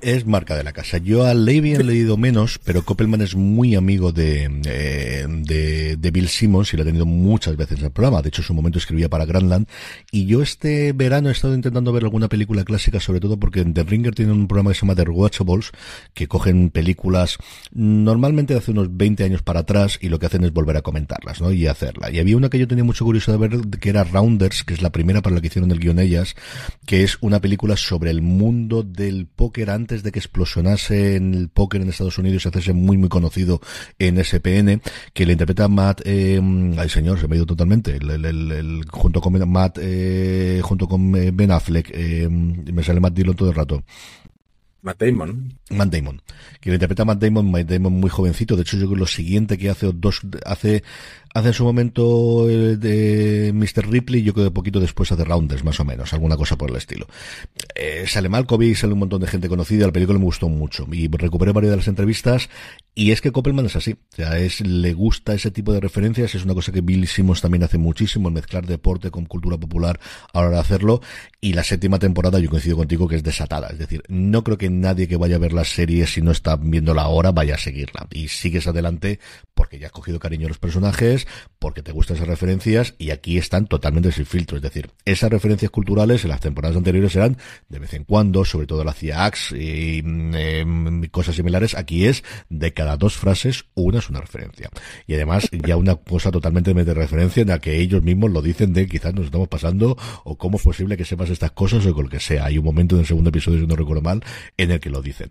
es marca de la casa. Yo a Levy he leído menos, pero Koppelman es muy amigo de, eh, de, de, Bill Simmons y lo ha tenido muchas veces en el programa. De hecho, en su momento escribía para Grandland. Y yo este verano he estado intentando ver alguna película clásica, sobre todo porque The Ringer tiene un programa que se llama The Rewatchables, que cogen películas normalmente de hace unos 20 años para atrás y lo que hacen es volver a comentarlas, ¿no? Y hacerla. Y había una que yo tenía mucho curiosidad de ver, que era Rounders, que es la primera para la que hicieron el guion ellas, que es una película sobre el mundo del póker antes de que explosionase en el póker en Estados Unidos y hacerse muy muy conocido en SPN, que le interpreta Matt, eh, ay señor, se me ha ido totalmente, el, el, el, el junto con Matt, eh, junto con Ben Affleck, eh, me sale Matt Dillon todo el rato. Matt Damon. Matt Damon. Que le interpreta a Matt Damon, Matt Damon muy jovencito. De hecho, yo creo que lo siguiente que hace, dos, hace, hace su momento eh, de Mr. Ripley, yo creo que poquito después hace Rounders, más o menos, alguna cosa por el estilo. Eh, sale Malkovich, sale un montón de gente conocida, la película me gustó mucho. Y recuperé varias de las entrevistas, y es que Koppelman es así. O sea, es, le gusta ese tipo de referencias, es una cosa que Bill Simmons también hace muchísimo, el mezclar deporte con cultura popular a la hora de hacerlo. Y la séptima temporada, yo coincido contigo que es desatada. Es decir, no creo que nadie que vaya a ver la serie, si no está viéndola ahora, vaya a seguirla. Y sigues adelante porque ya has cogido cariño a los personajes, porque te gustan esas referencias, y aquí están totalmente sin filtro. Es decir, esas referencias culturales en las temporadas anteriores eran de vez en cuando, sobre todo la hacía Axe y eh, cosas similares. Aquí es de cada dos frases, una es una referencia. Y además, ya una cosa totalmente de referencia en la que ellos mismos lo dicen de quizás nos estamos pasando, o cómo es posible que sepas estas cosas, o con lo que sea. Hay un momento en el segundo episodio, si no recuerdo mal, en el que lo dicen.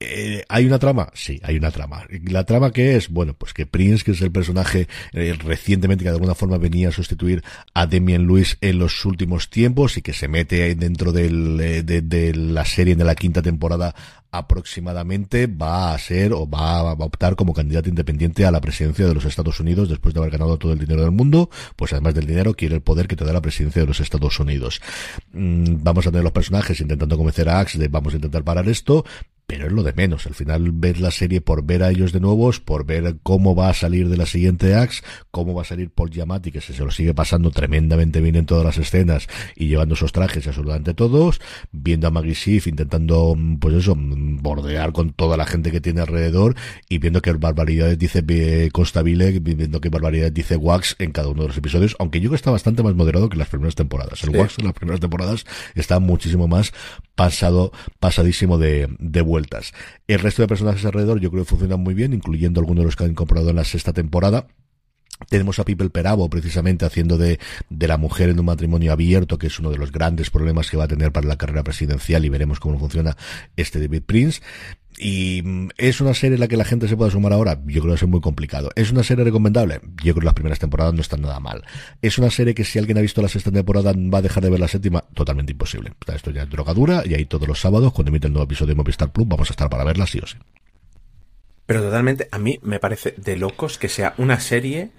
Eh, ¿Hay una trama? Sí, hay una trama. ¿La trama qué es? Bueno, pues que Prince, que es el personaje eh, recientemente que de alguna forma venía a sustituir a Demian Lewis en los últimos tiempos y que se mete dentro del, eh, de, de, la serie de la quinta temporada aproximadamente va a ser o va a optar como candidato independiente a la presidencia de los Estados Unidos después de haber ganado todo el dinero del mundo, pues además del dinero quiere el poder que te da la presidencia de los Estados Unidos. Mm, vamos a tener los personajes intentando convencer a Axe de vamos a intentar parar esto, pero es lo de menos. Al final ves la serie por ver a ellos de nuevos, por ver cómo va a salir de la siguiente Axe, cómo va a salir Paul Giamatti, que se, se lo sigue pasando tremendamente bien en todas las escenas y llevando esos trajes absolutamente todos, viendo a Maggie Schiff intentando, pues eso, bordear con toda la gente que tiene alrededor y viendo qué barbaridades dice Constabile, viendo qué barbaridades dice Wax en cada uno de los episodios, aunque yo creo que está bastante más moderado que las primeras temporadas. El sí. Wax en las primeras temporadas está muchísimo más pasado, pasadísimo de, de vueltas. El resto de personajes alrededor yo creo que funcionan muy bien, incluyendo algunos de los que han incorporado en la sexta temporada. Tenemos a People Perabo precisamente haciendo de, de la mujer en un matrimonio abierto, que es uno de los grandes problemas que va a tener para la carrera presidencial y veremos cómo funciona este David Prince. Y es una serie en la que la gente se pueda sumar ahora, yo creo que ser muy complicado. ¿Es una serie recomendable? Yo creo que las primeras temporadas no están nada mal. ¿Es una serie que si alguien ha visto la sexta temporada va a dejar de ver la séptima? Totalmente imposible. Esto ya es drogadura y ahí todos los sábados, cuando emite el nuevo episodio de Movistar Plus, vamos a estar para verla sí o sí. Pero totalmente, a mí me parece de locos que sea una serie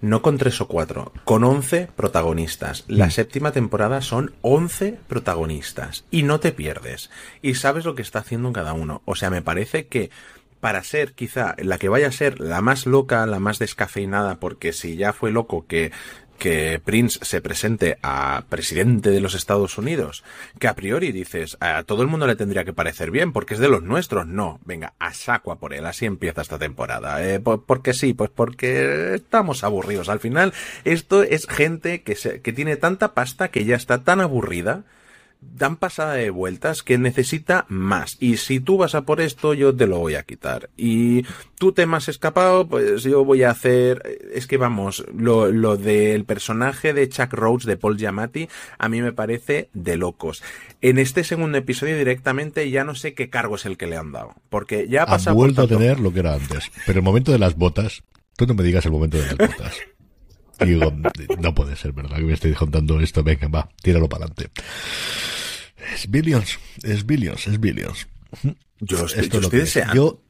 no con tres o cuatro, con once protagonistas. La mm. séptima temporada son once protagonistas y no te pierdes. Y sabes lo que está haciendo cada uno. O sea, me parece que para ser quizá la que vaya a ser la más loca, la más descafeinada, porque si ya fue loco que que Prince se presente a presidente de los Estados Unidos, que a priori dices, a todo el mundo le tendría que parecer bien, porque es de los nuestros. No, venga, a saco por él, así empieza esta temporada. Eh, porque sí, pues porque estamos aburridos. Al final, esto es gente que, se, que tiene tanta pasta que ya está tan aburrida dan pasada de vueltas que necesita más. Y si tú vas a por esto, yo te lo voy a quitar. Y tú te me has escapado, pues yo voy a hacer. Es que vamos, lo, lo del personaje de Chuck Rhodes de Paul Giamatti a mí me parece de locos. En este segundo episodio directamente ya no sé qué cargo es el que le han dado. Porque ya ha Ha pasado. por vuelto a tener lo que era antes. Pero el momento de las botas, tú no me digas el momento de las botas. (laughs) Y digo, no puede ser, ¿verdad? Que me estoy contando esto. Venga, va, tíralo para adelante. Es Billions, es Billions, es Billions. Yo estoy- Esto yo es lo que es. Yo,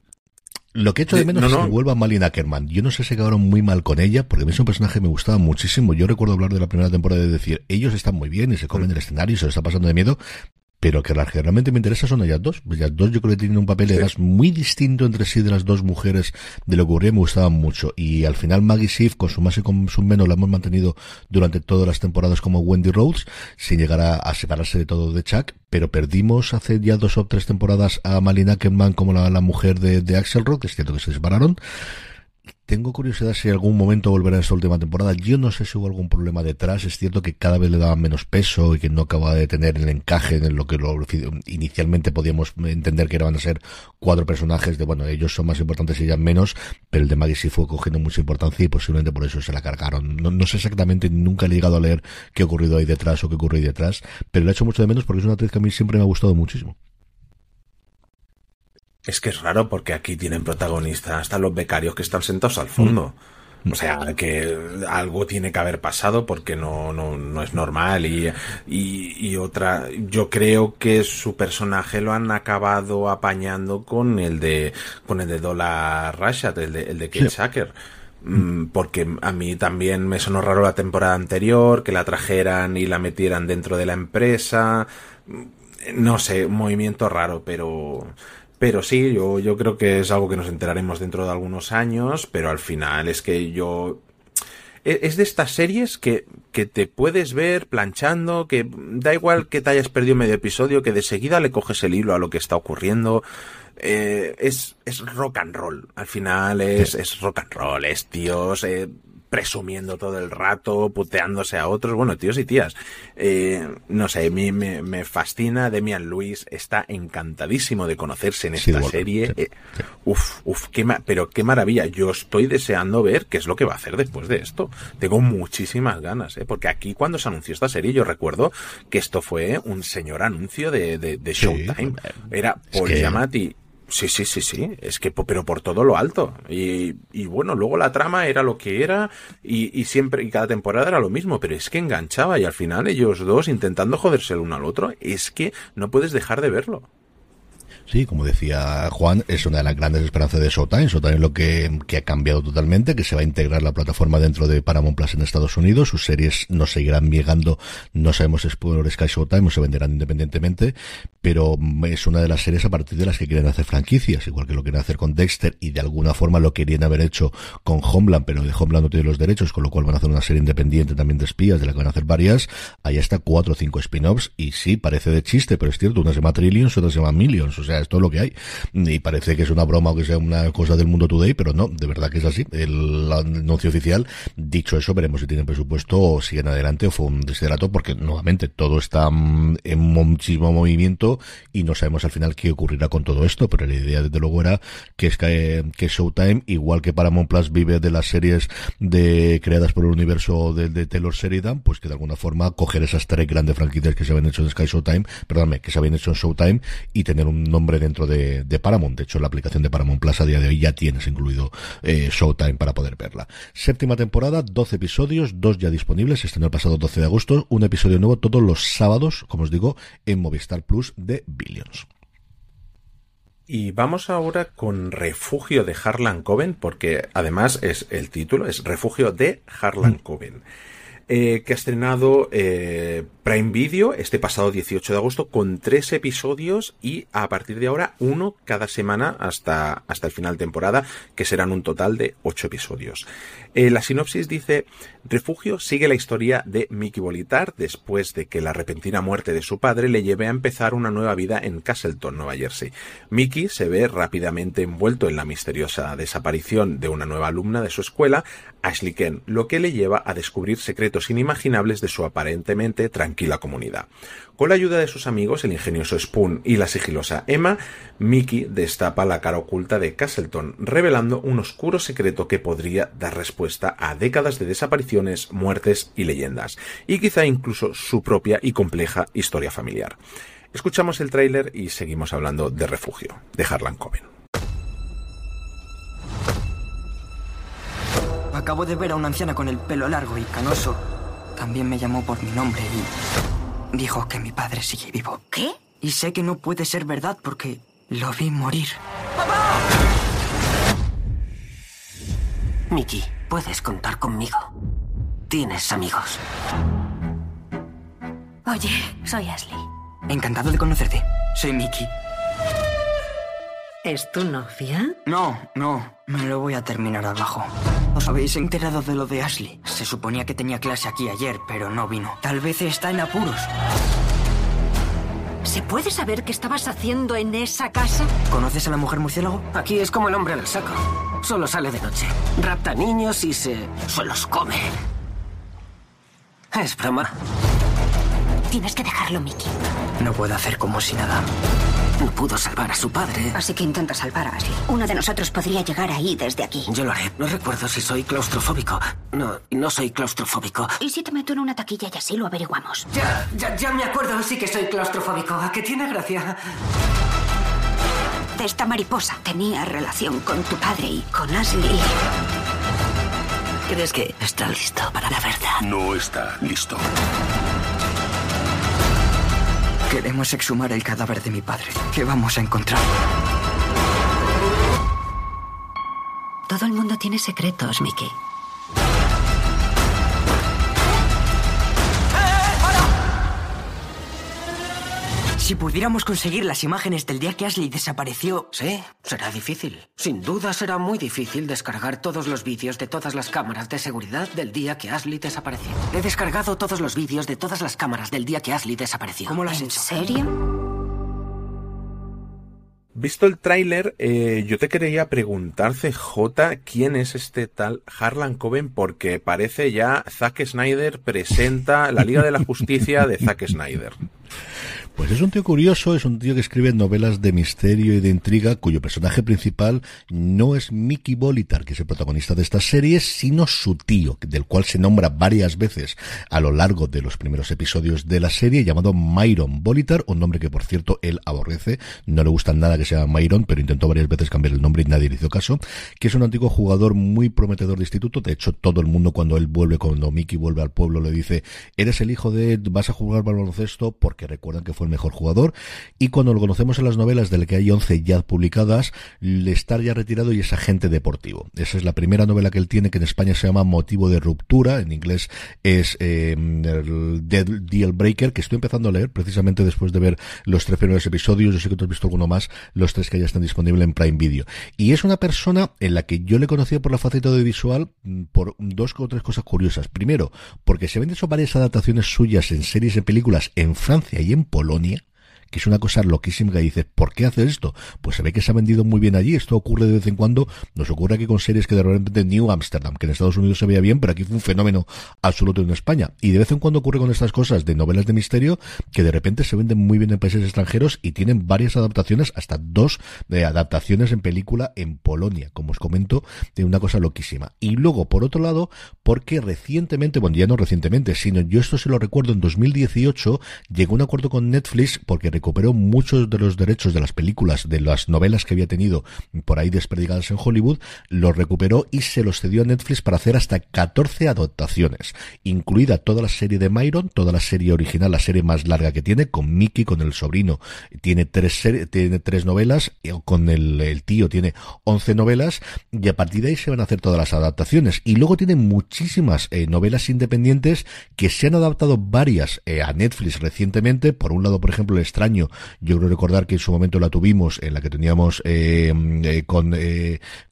lo que echo de De- menos no, es que vuelva Malin Ackerman. Yo no sé si acabaron muy mal con ella, porque a mí es un personaje que me gustaba muchísimo. Yo recuerdo hablar de la primera temporada y decir, ellos están muy bien y se Mm. comen el escenario y se lo está pasando de miedo, pero que las que realmente me interesa son ellas dos. Ellas dos yo creo que tienen un papel muy distinto entre sí de las dos mujeres de lo que ocurría me gustaban mucho. Y al final Maggie Sif, con su más y con su menos, la hemos mantenido durante todas las temporadas como Wendy Rhodes, sin llegar a, a separarse de todo de Chuck, pero perdimos hace ya dos o tres temporadas a Malin Ackerman como la, la mujer de, de Axelrod, es cierto que se separaron. Tengo curiosidad si en algún momento volverá en esta última temporada. Yo no sé si hubo algún problema detrás. Es cierto que cada vez le daban menos peso y que no acaba de tener el encaje en lo que lo, inicialmente podíamos entender que iban a ser cuatro personajes de, bueno, ellos son más importantes y ella menos, pero el de Maggie sí fue cogiendo mucha importancia y posiblemente por eso se la cargaron. No, no sé exactamente, nunca he llegado a leer qué ha ocurrido ahí detrás o qué ocurrió ahí detrás, pero lo he hecho mucho de menos porque es una actriz que a mí siempre me ha gustado muchísimo. Es que es raro porque aquí tienen protagonistas hasta los becarios que están sentados al fondo. O sea, que algo tiene que haber pasado porque no, no, no es normal. Y, y, y otra, yo creo que su personaje lo han acabado apañando con el de, con el de Dollar Rashad, el de, el de Kate Sí. Sacker. Mm, Porque a mí también me sonó raro la temporada anterior, que la trajeran y la metieran dentro de la empresa. Mm, No sé, un movimiento raro, pero, pero sí, yo, yo creo que es algo que nos enteraremos dentro de algunos años, pero al final es que yo... e- Es de estas series que, que te puedes ver planchando, que da igual que te hayas perdido medio episodio, que de seguida le coges el hilo a lo que está ocurriendo. Eh, es, es rock and roll. Al final es, es rock and roll, es tíos eh, presumiendo todo el rato, puteándose a otros. Bueno, tíos y tías. Eh, no sé, a mí me, me fascina. Demian Lewis está encantadísimo de conocerse en Sí, esta serie. sí, Eh, Uf, uf, qué ma- pero qué maravilla. Yo estoy deseando ver qué es lo que va a hacer después de esto. Tengo muchísimas ganas, ¿eh? Porque aquí cuando se anunció esta serie yo recuerdo que esto fue un señor anuncio de, de, de Sí, Showtime. Era es Paul que- Giamatti. Sí, sí, sí, sí. Es que, pero por todo lo alto. Y, y bueno, luego la trama era lo que era y, y siempre, y cada temporada era lo mismo, pero es que enganchaba y al final ellos dos intentando joderse el uno al otro, es que no puedes dejar de verlo. Sí, como decía Juan, es una de las grandes esperanzas de Showtime. Showtime es lo que, que ha cambiado totalmente, que se va a integrar la plataforma dentro de Paramount Plus en Estados Unidos. Sus series no seguirán llegando, no sabemos si es por Sky Showtime o se venderán independientemente, pero es una de las series a partir de las que quieren hacer franquicias, igual que lo quieren hacer con Dexter y de alguna forma lo querían haber hecho con Homeland, pero de Homeland no tiene los derechos, con lo cual van a hacer una serie independiente también de espías, de la que van a hacer varias. Ahí está cuatro o cinco spin-offs y sí, parece de chiste, pero es cierto, una se llama Trillions, otra se llama Millions, o sea, es todo lo que hay. Y parece que es una broma o que sea una cosa del mundo today, pero no, de verdad que es así. El anuncio oficial, dicho eso, veremos si tienen presupuesto o siguen adelante o fue un desiderato, porque nuevamente todo está mm, en muchísimo movimiento y no sabemos al final qué ocurrirá con todo esto, pero la idea desde luego era que es que, que Showtime, igual que Paramount Plus vive de las series de creadas por el universo de, de Taylor Sheridan, pues que de alguna forma coger esas tres grandes franquicias que se habían hecho en Sky Showtime, perdóname, que se habían hecho en Showtime y tener un nombre dentro de, de Paramount. De hecho, la aplicación de Paramount Plus a día de hoy ya tienes incluido eh, Showtime para poder verla. Séptima temporada, 12 episodios, dos ya disponibles, estrenó el pasado 12 de agosto, un episodio nuevo todos los sábados, como os digo, en Movistar Plus de Billions. Y vamos ahora con Refugio de Harlan Coben, porque además es el título, es Refugio de Harlan Coben. Eh, que ha estrenado eh, Prime Video este pasado 18 de agosto con tres episodios y a partir de ahora uno cada semana hasta, hasta el final de temporada, que serán un total de ocho episodios. Eh, la sinopsis dice, Refugio sigue la historia de Mickey Bolitar después de que la repentina muerte de su padre le lleve a empezar una nueva vida en Castleton, Nueva Jersey. Mickey se ve rápidamente envuelto en la misteriosa desaparición de una nueva alumna de su escuela, Ashley Ken, lo que le lleva a descubrir secretos inimaginables de su aparentemente tranquila comunidad. Con la ayuda de sus amigos, el ingenioso Spoon y la sigilosa Emma, Mickey destapa la cara oculta de Castleton, revelando un oscuro secreto que podría dar respuesta a décadas de desapariciones, muertes y leyendas, y quizá incluso su propia y compleja historia familiar. Escuchamos el tráiler y seguimos hablando de Refugio, de Harlan Coben. Acabo de ver a una anciana con el pelo largo y canoso. También me llamó por mi nombre y dijo que mi padre sigue vivo. ¿Qué? Y sé que no puede ser verdad porque lo vi morir. Mickey, puedes contar conmigo. Tienes amigos. Oye, soy Ashley. Encantado de conocerte. Soy Mickey. ¿Es tu novia? No, no. Me lo voy a terminar abajo. ¿Os habéis enterado de lo de Ashley? Se suponía que tenía clase aquí ayer, pero no vino. Tal vez está en apuros. ¿Se puede saber qué estabas haciendo en esa casa? ¿Conoces a la mujer murciélago? Aquí es como el hombre del saco. Solo sale de noche. Rapta niños y se... se los come. Es broma. Tienes que dejarlo, Mickey. No puedo hacer como si nada. No pudo salvar a su padre. Así que intenta salvar a Ashley. Uno de nosotros podría llegar ahí desde aquí. Yo lo haré. No recuerdo si soy claustrofóbico. No, no soy claustrofóbico. ¿Y si te meto en una taquilla y así lo averiguamos? Ya, ya, ya me acuerdo. Sí que soy claustrofóbico. ¿A qué tiene gracia? Esta mariposa tenía relación con tu padre y con Ashley. ¿Crees que está listo para la verdad? No está listo. Queremos exhumar el cadáver de mi padre. ¿Qué vamos a encontrar? Todo el mundo tiene secretos, Mickey. Si pudiéramos conseguir las imágenes del día que Ashley desapareció. Sí, será difícil. Sin duda será muy difícil descargar todos los vídeos de todas las cámaras de seguridad del día que Ashley desapareció. He descargado todos los vídeos de todas las cámaras del día que Ashley desapareció. ¿Cómo lo has ¿En hecho? serio? Visto el tráiler, eh, yo te quería preguntar, CJ, quién es este tal Harlan Coben, porque parece ya Zack Snyder presenta la Liga de la Justicia de Zack Snyder. (laughs) Pues es un tío curioso, es un tío que escribe novelas de misterio y de intriga, cuyo personaje principal no es Mickey Bolitar, que es el protagonista de esta serie, sino su tío, del cual se nombra varias veces a lo largo de los primeros episodios de la serie, llamado Myron Bolitar, un nombre que por cierto él aborrece, no le gusta nada que sea Myron, pero intentó varias veces cambiar el nombre y nadie le hizo caso, que es un antiguo jugador muy prometedor de instituto, de hecho todo el mundo cuando él vuelve, cuando Mickey vuelve al pueblo le dice, eres el hijo de, vas a jugar baloncesto, porque recuerdan que fue mejor jugador. Y cuando lo conocemos en las novelas del que hay 11 ya publicadas estar ya retirado y es agente deportivo. Esa es la primera novela que él tiene que en España se llama Motivo de ruptura en inglés es eh, el Deal Breaker que estoy empezando a leer precisamente después de ver los tres primeros episodios. Yo sé que tú has visto alguno más los tres que ya están disponibles en Prime Video. Y es una persona en la que yo le conocía por la faceta audiovisual mm, por dos o tres cosas curiosas. Primero porque se ven hecho varias adaptaciones suyas en series y películas en Francia y en Polonia sintonía. Que es una cosa loquísima que dices, ¿por qué hace esto? Pues se ve que se ha vendido muy bien allí, esto ocurre de vez en cuando, nos ocurre aquí con series que de repente New Amsterdam, que en Estados Unidos se veía bien, pero aquí fue un fenómeno absoluto en España, y de vez en cuando ocurre con estas cosas de novelas de misterio, que de repente se venden muy bien en países extranjeros y tienen varias adaptaciones, hasta dos de adaptaciones en película en Polonia, como os comento, de una cosa loquísima. Y luego, por otro lado, porque recientemente, bueno, ya no recientemente, sino yo esto se lo recuerdo en 2018, llegó un acuerdo con Netflix, porque recuperó muchos de los derechos de las películas, de las novelas que había tenido por ahí desperdigadas en Hollywood, los recuperó y se los cedió a Netflix para hacer hasta 14 adaptaciones, incluida toda la serie de Myron, toda la serie original, la serie más larga que tiene, con Mickey, con el sobrino, tiene tres, tiene tres novelas, con el, el tío tiene 11 novelas, y a partir de ahí se van a hacer todas las adaptaciones. Y luego tiene muchísimas eh, novelas independientes que se han adaptado varias eh, a Netflix recientemente. Por un lado, por ejemplo, El extraño, yo creo recordar que en su momento la tuvimos, en la que teníamos eh, con,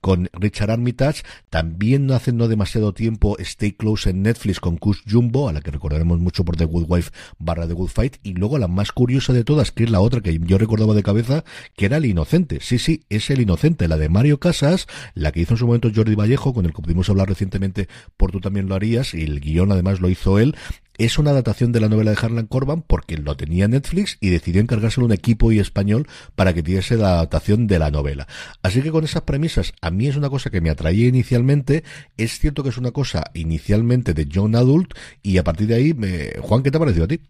con Richard Armitage. También hace no demasiado tiempo Stay Close en Netflix con Kush Jumbo, a la que recordaremos mucho por The Good Wife barra The Good Fight. Y luego la más curiosa de todas, que es la otra que yo recordaba de cabeza, que era El Inocente. Sí, sí, es El Inocente, la de Mario Casas, la que hizo en su momento Jordi Vallejo, con el que pudimos hablar recientemente por Tú también lo harías, y el guion además lo hizo él, es una adaptación de la novela de Harlan Corban porque lo tenía Netflix y decidió encargárselo un equipo y español para que diese la adaptación de la novela. Así que con esas premisas, a mí es una cosa que me atraía inicialmente. Es cierto que es una cosa inicialmente de John Adult y a partir de ahí, me... Juan, ¿qué te ha parecido a ti?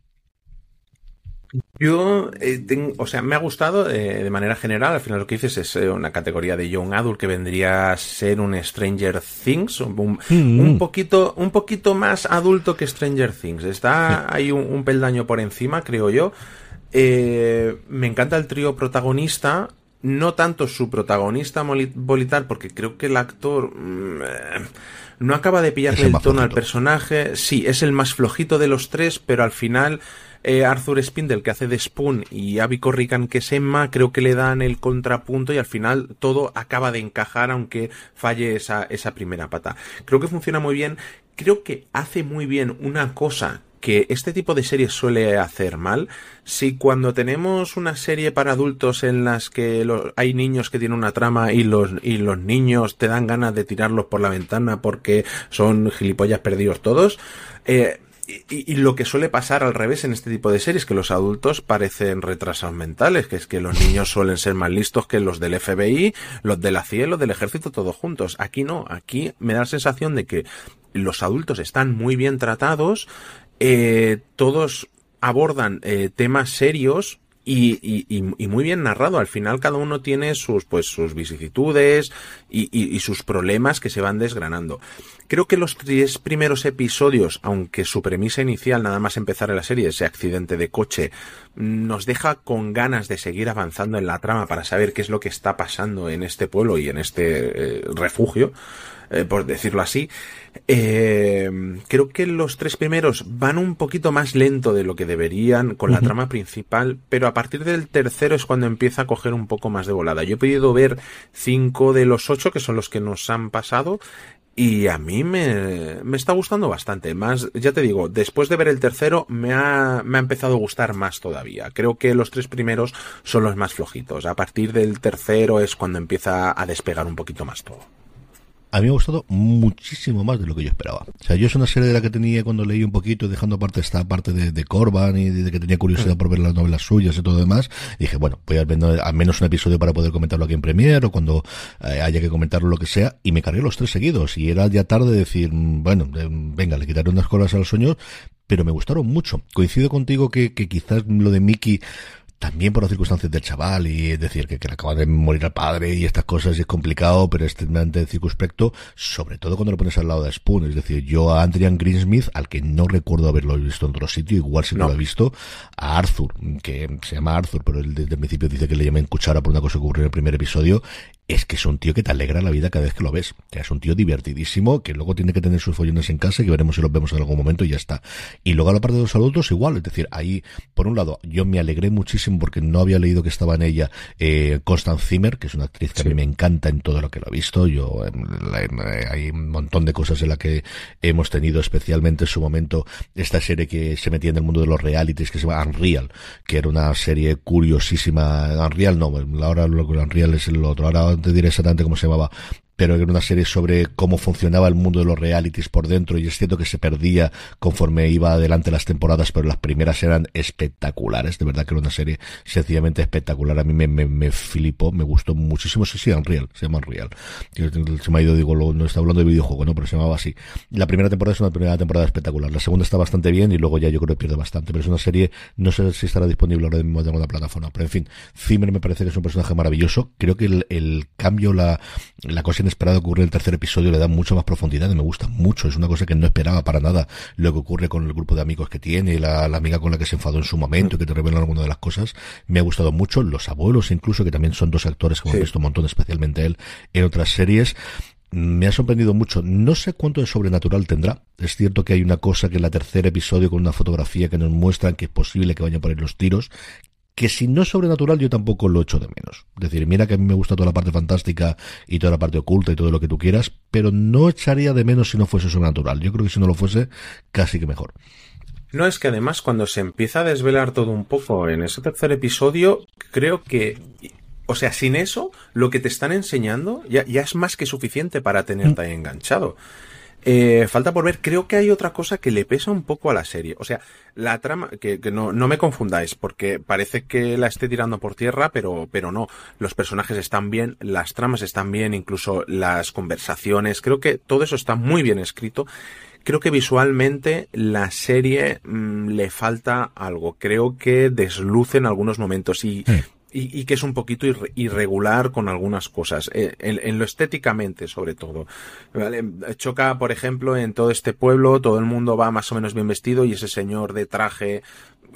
Yo, eh, tengo, o sea, me ha gustado eh, de manera general. Al final lo que dices es eh, una categoría de young adult que vendría a ser un Stranger Things, un, Mm. un poquito, un poquito más adulto que Stranger Things. Está ahí un, un peldaño por encima, creo yo. Eh, me encanta el trío protagonista. No tanto su protagonista Volitar, porque creo que el actor mm, no acaba de pillarle el tono al personaje. Sí, es el más flojito de los tres, pero al final eh, Arthur Spindle que hace de Spoon y Abby Corrigan que es Emma, creo que le dan el contrapunto y al final todo acaba de encajar aunque falle esa, esa primera pata. Creo que funciona muy bien. Creo que hace muy bien una cosa que este tipo de series suele hacer mal. Si cuando tenemos una serie para adultos en las que hay niños que tienen una trama y los, y los niños te dan ganas de tirarlos por la ventana porque son gilipollas perdidos todos, eh, y, y lo que suele pasar al revés en este tipo de series, que los adultos parecen retrasados mentales, que es que los niños suelen ser más listos que los del FBI, los de la CIA, y los del ejército, todos juntos. Aquí no, aquí me da la sensación de que los adultos están muy bien tratados, eh, todos abordan eh, temas serios y, y- y- muy bien narrado. Al final cada uno tiene sus, pues, sus vicisitudes y, y- y sus problemas que se van desgranando. Creo que los tres primeros episodios, aunque su premisa inicial, nada más empezar en la serie, ese accidente de coche, nos deja con ganas de seguir avanzando en la trama para saber qué es lo que está pasando en este pueblo y en este eh, refugio, eh, por decirlo así. Eh, creo que los tres primeros van un poquito más lento de lo que deberían con la trama principal, pero a partir del tercero es cuando empieza a coger un poco más de volada. Yo he podido ver cinco de los ocho, que son los que nos han pasado, y a mí me, me está gustando bastante. Más, ya te digo, después de ver el tercero me ha, me ha empezado a gustar más todavía. Creo que los tres primeros son los más flojitos. A partir del tercero es cuando empieza a despegar un poquito más todo. A mí me ha gustado muchísimo más de lo que yo esperaba. O sea, yo es una serie de la que tenía cuando leí un poquito, dejando aparte esta parte de, de Corban y de, que tenía curiosidad por ver las novelas suyas y todo lo demás. Y dije, bueno, voy a ver al menos un episodio para poder comentarlo aquí en Premiere o cuando eh, haya que comentarlo lo que sea. Y me cargué los tres seguidos. Y era ya tarde de decir, mm, bueno, eh, venga, le quitaré unas cosas al sueño, pero me gustaron mucho. Coincido contigo que, que quizás lo de Mickey también por las circunstancias del chaval y es decir que, que le acaba de morir al padre y estas cosas y es complicado pero es extremadamente circunspecto sobre todo cuando lo pones al lado de Spoon. Es decir yo a Adrian Greensmith al que no recuerdo haberlo visto en otro sitio igual si no, lo he visto a Arthur que se llama Arthur pero él desde el principio dice que le llamen cuchara por una cosa que ocurrió en el primer episodio es que es un tío que te alegra la vida cada vez que lo ves. O sea, es un tío divertidísimo, que luego tiene que tener sus follones en casa, que veremos si los vemos en algún momento y ya está. Y luego a la parte de los adultos igual, es decir, ahí, por un lado, yo me alegré muchísimo porque no había leído que estaba en ella eh, Constance Zimmer, que es una actriz que a mí me encanta en todo lo que lo he visto. Yo, eh, la- hay un montón de cosas en la que hemos tenido, especialmente en su momento, esta serie que se metía en el mundo de los realities, que se llama Unreal, que era una serie curiosísima. Unreal no, ahora lo que Unreal es el otro, ahora te diré exactamente cómo se llamaba pero era una serie sobre cómo funcionaba el mundo de los realities por dentro y es cierto que se perdía conforme iba adelante las temporadas, pero las primeras eran espectaculares, de verdad que era una serie sencillamente espectacular, a mí me, me, me flipó, me gustó muchísimo, sí, sí, Unreal, se llama Unreal, se me ha ido, digo, no está hablando de videojuego, no, pero se llamaba así. La primera temporada es una primera temporada espectacular, la segunda está bastante bien y luego ya yo creo que pierde bastante, pero es una serie, no sé si estará disponible ahora mismo en alguna plataforma, pero en fin, Zimmer me parece que es un personaje maravilloso, creo que el, el cambio, la, la cosa inesperada que ocurre en el tercer episodio le da mucho más profundidad y me gusta mucho, es una cosa que no esperaba para nada lo que ocurre con el grupo de amigos que tiene, la, la amiga con la que se enfadó en su momento y que te revelan alguna de las cosas, me ha gustado mucho, los abuelos incluso, que también son dos actores que hemos visto un montón, especialmente él, en otras series, me ha sorprendido mucho. No sé cuánto de sobrenatural tendrá. Es cierto que hay una cosa que en la tercer episodio con una fotografía que nos muestran que es posible que vayan por ahí los tiros, que si no es sobrenatural yo tampoco lo echo de menos. Es decir, mira que a mí me gusta toda la parte fantástica y toda la parte oculta y todo lo que tú quieras, pero no echaría de menos si no fuese sobrenatural. Yo creo que si no lo fuese, casi que mejor. No, es que además cuando se empieza a desvelar todo un poco en ese tercer episodio, creo que o sea, sin eso, lo que te están enseñando ya, ya es más que suficiente para tenerte ahí enganchado. Eh, falta por ver, creo que hay otra cosa que le pesa un poco a la serie. O sea, la trama, que, que no, no, me confundáis, porque parece que la esté tirando por tierra, pero, pero no. Los personajes están bien, las tramas están bien, incluso las conversaciones. Creo que todo eso está muy bien escrito. Creo que visualmente la serie mmm, le falta algo. Creo que desluce en algunos momentos y, sí y, que es un poquito irregular con algunas cosas, eh, en, lo estéticamente sobre todo. Choca, por ejemplo, en todo este pueblo, todo el mundo va más o menos bien vestido y ese señor de traje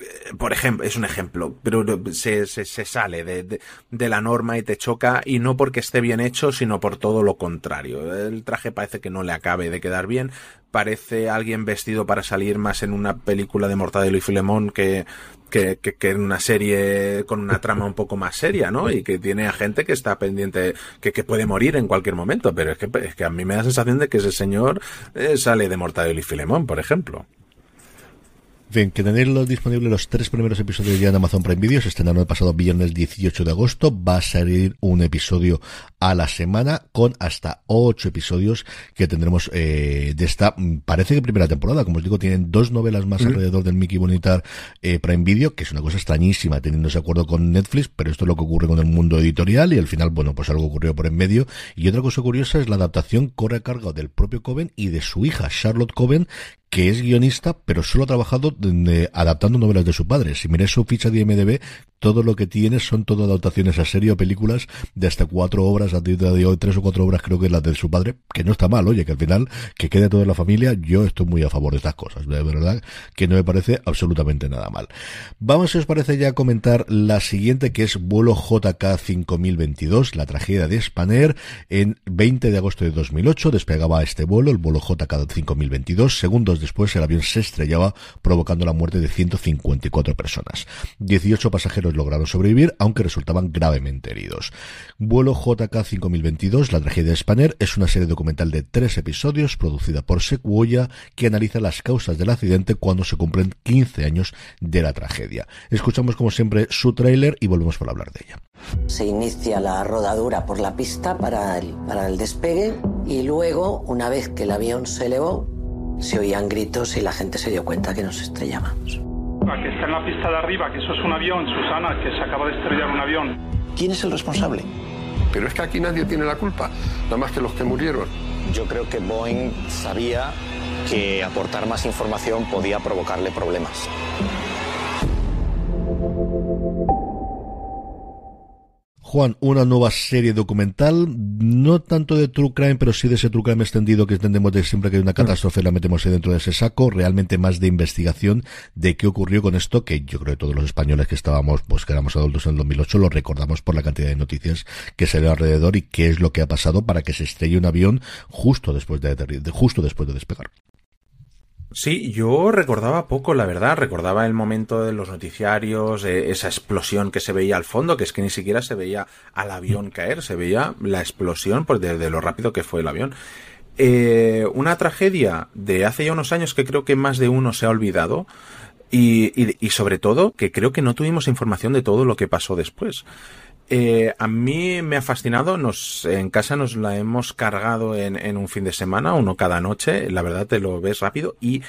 eh, por ejemplo, es un ejemplo, pero se, se, sale de, de, la norma y te choca, y no porque esté bien hecho, sino por todo lo contrario. El traje parece que no le acabe de quedar bien, parece alguien vestido para salir más en una película de Mortadelo y Filemón que, que, que, que, en una serie con una trama un poco más seria, ¿no? Y que tiene a gente que está pendiente, que, que puede morir en cualquier momento, pero es que, es que a mí me da la sensación de que ese señor eh, sale de Mortadelo y Filemón, por ejemplo. Bien, que tenerlo disponible los tres primeros episodios ya en Amazon Prime Video, se estrenaron el pasado viernes 18 de agosto, va a salir un episodio a la semana con hasta ocho episodios que tendremos eh, de esta, parece que primera temporada, como os digo, tienen dos novelas más mm. alrededor del Mickey Bonitar eh, Prime Video, que es una cosa extrañísima teniendo ese acuerdo con Netflix, pero esto es lo que ocurre con el mundo editorial y al final, bueno, pues algo ocurrió por en medio. Y otra cosa curiosa es la adaptación corre a cargo del propio Coven y de su hija, Charlotte Coven, que es guionista, pero solo ha trabajado de, adaptando novelas de su padre. Si miráis su ficha de IMDB, todo lo que tiene son todo adaptaciones a serie o películas de hasta cuatro obras, a día de hoy tres o cuatro obras creo que las de su padre, que no está mal, oye, que al final que quede toda la familia, yo estoy muy a favor de estas cosas, de verdad que no me parece absolutamente nada mal. Vamos, si os parece ya a comentar la siguiente, que es vuelo JK 5022, la tragedia de Spanair, en 20 de agosto de 2008 despegaba este vuelo, el vuelo JK 5022, segundos después el avión se estrellaba provocando la muerte de 154 personas. 18 pasajeros lograron sobrevivir, aunque resultaban gravemente heridos. Vuelo JK 5022, la tragedia de Spanair, es una serie documental de tres episodios producida por Sequoia que analiza las causas del accidente cuando se cumplen 15 años de la tragedia. Escuchamos como siempre su tráiler y volvemos para hablar de ella. Se inicia la rodadura por la pista para el, para el despegue y luego, una vez que el avión se elevó, se oían gritos y la gente se dio cuenta que nos estrellábamos. La que está en la pista de arriba, que eso es un avión, Susana, que se acaba de estrellar un avión. ¿Quién es el responsable? Pero es que aquí nadie tiene la culpa, nada más que los que murieron. Yo creo que Boeing sabía que aportar más información podía provocarle problemas. Juan, una nueva serie documental, no tanto de True Crime, pero sí de ese True Crime extendido que entendemos de siempre que hay una catástrofe la metemos ahí dentro de ese saco, realmente más de investigación de qué ocurrió con esto, que yo creo que todos los españoles que estábamos, pues que éramos adultos en el 2008, lo recordamos por la cantidad de noticias que se ve alrededor y qué es lo que ha pasado para que se estrelle un avión justo después de, de justo después de despegar. Sí, yo recordaba poco, la verdad. Recordaba el momento de los noticiarios, eh, esa explosión que se veía al fondo, que es que ni siquiera se veía al avión caer, se veía la explosión pues, de, de lo rápido que fue el avión. Eh, una tragedia de hace ya unos años que creo que más de uno se ha olvidado. Y, y, y sobre todo que creo que no tuvimos información de todo lo que pasó después. Eh, a mí me ha fascinado. Nos, en casa nos la hemos cargado en, en, un fin de semana, uno cada noche. La verdad te lo ves rápido y,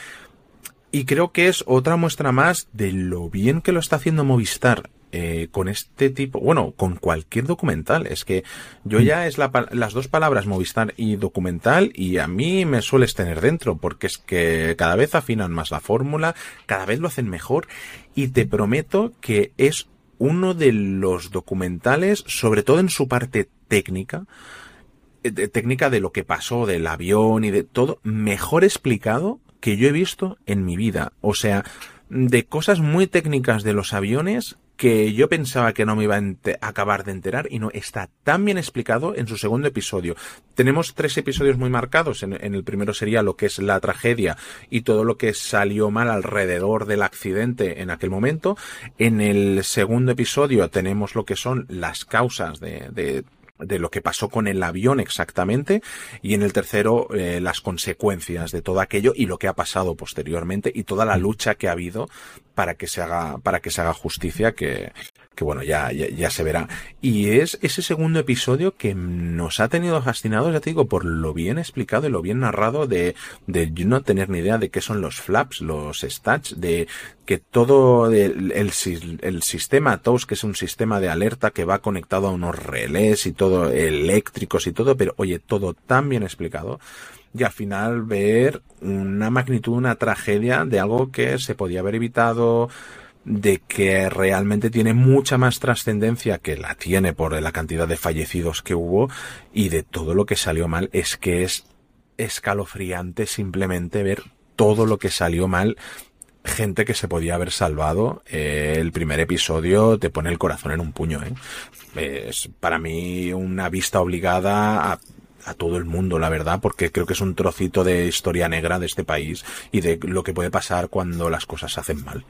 y creo que es otra muestra más de lo bien que lo está haciendo Movistar. Eh, con este tipo, bueno, con cualquier documental. Es que yo ya es la, las dos palabras Movistar y documental y a mí me sueles tener dentro porque es que cada vez afinan más la fórmula, cada vez lo hacen mejor y te prometo que es uno de los documentales, sobre todo en su parte técnica, eh, técnica de lo que pasó del avión y de todo, mejor explicado que yo he visto en mi vida. O sea, de cosas muy técnicas de los aviones que yo pensaba que no me iba a acabar de enterar y no está tan bien explicado en su segundo episodio. Tenemos tres episodios muy marcados. En, el primero sería lo que es la tragedia y todo lo que salió mal alrededor del accidente en aquel momento. En el segundo episodio tenemos lo que son las causas de, de de lo que pasó con el avión exactamente y en el tercero eh, las consecuencias de todo aquello y lo que ha pasado posteriormente y toda la lucha que ha habido para que se haga para que se haga justicia que que bueno, ya, ya, ya, se verá. Y es ese segundo episodio que nos ha tenido fascinados, ya te digo, por lo bien explicado y lo bien narrado de, de no tener ni idea de qué son los flaps, los stats, de que todo el, el, el sistema TOS, que es un sistema de alerta que va conectado a unos relés y todo, eléctricos y todo, pero oye, todo tan bien explicado y al final ver una magnitud, una tragedia de algo que se podía haber evitado, de que realmente tiene mucha más trascendencia que la tiene por la cantidad de fallecidos que hubo y de todo lo que salió mal es que es escalofriante simplemente ver todo lo que salió mal gente que se podía haber salvado eh, el primer episodio te pone el corazón en un puño ¿eh? es para mí una vista obligada a a todo el mundo, la verdad, porque creo que es un trocito de historia negra de este país y de lo que puede pasar cuando las cosas se hacen mal.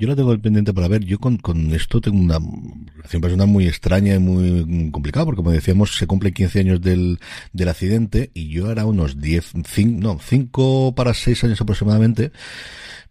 Yo la tengo pendiente para ver. Yo con, con esto tengo una relación personal muy extraña y muy complicada, porque como decíamos, se cumplen 15 años del, del accidente y yo era unos 10, 5, no, 5 para 6 años aproximadamente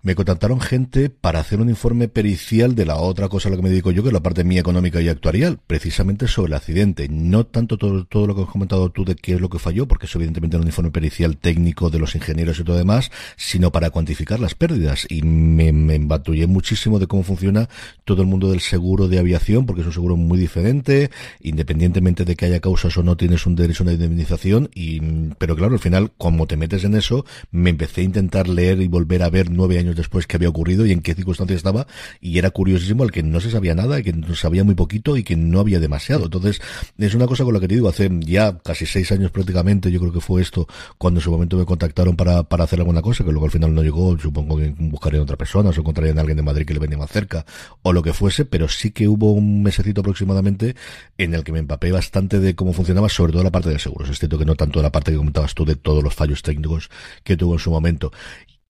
me contactaron gente para hacer un informe pericial de la otra cosa a la que me dedico yo, que es la parte mía económica y actuarial, precisamente sobre el accidente. No tanto todo, todo lo que has comentado tú de qué es lo que falló, porque eso evidentemente era un informe pericial técnico de los ingenieros y todo demás, sino para cuantificar las pérdidas. Y me, me embatullé muchísimo de cómo funciona todo el mundo del seguro de aviación, porque es un seguro muy diferente, independientemente de que haya causas o no, tienes un derecho a una indemnización. Y, pero claro, al final, como te metes en eso, me empecé a intentar leer y volver a ver nueve años después qué había ocurrido y en qué circunstancias estaba y era curiosísimo el que no se sabía nada, y que no sabía muy poquito y que no había demasiado. Entonces, es una cosa con la que te digo, hace ya casi seis años prácticamente, yo creo que fue esto, cuando en su momento me contactaron para, para hacer alguna cosa, que luego al final no llegó, supongo que buscarían otra persona, o encontrarían a alguien de Madrid que le venía más cerca, o lo que fuese, pero sí que hubo un mesecito aproximadamente en el que me empapé bastante de cómo funcionaba, sobre todo la parte de seguros. Es cierto que no tanto la parte que comentabas tú de todos los fallos técnicos que tuvo en su momento.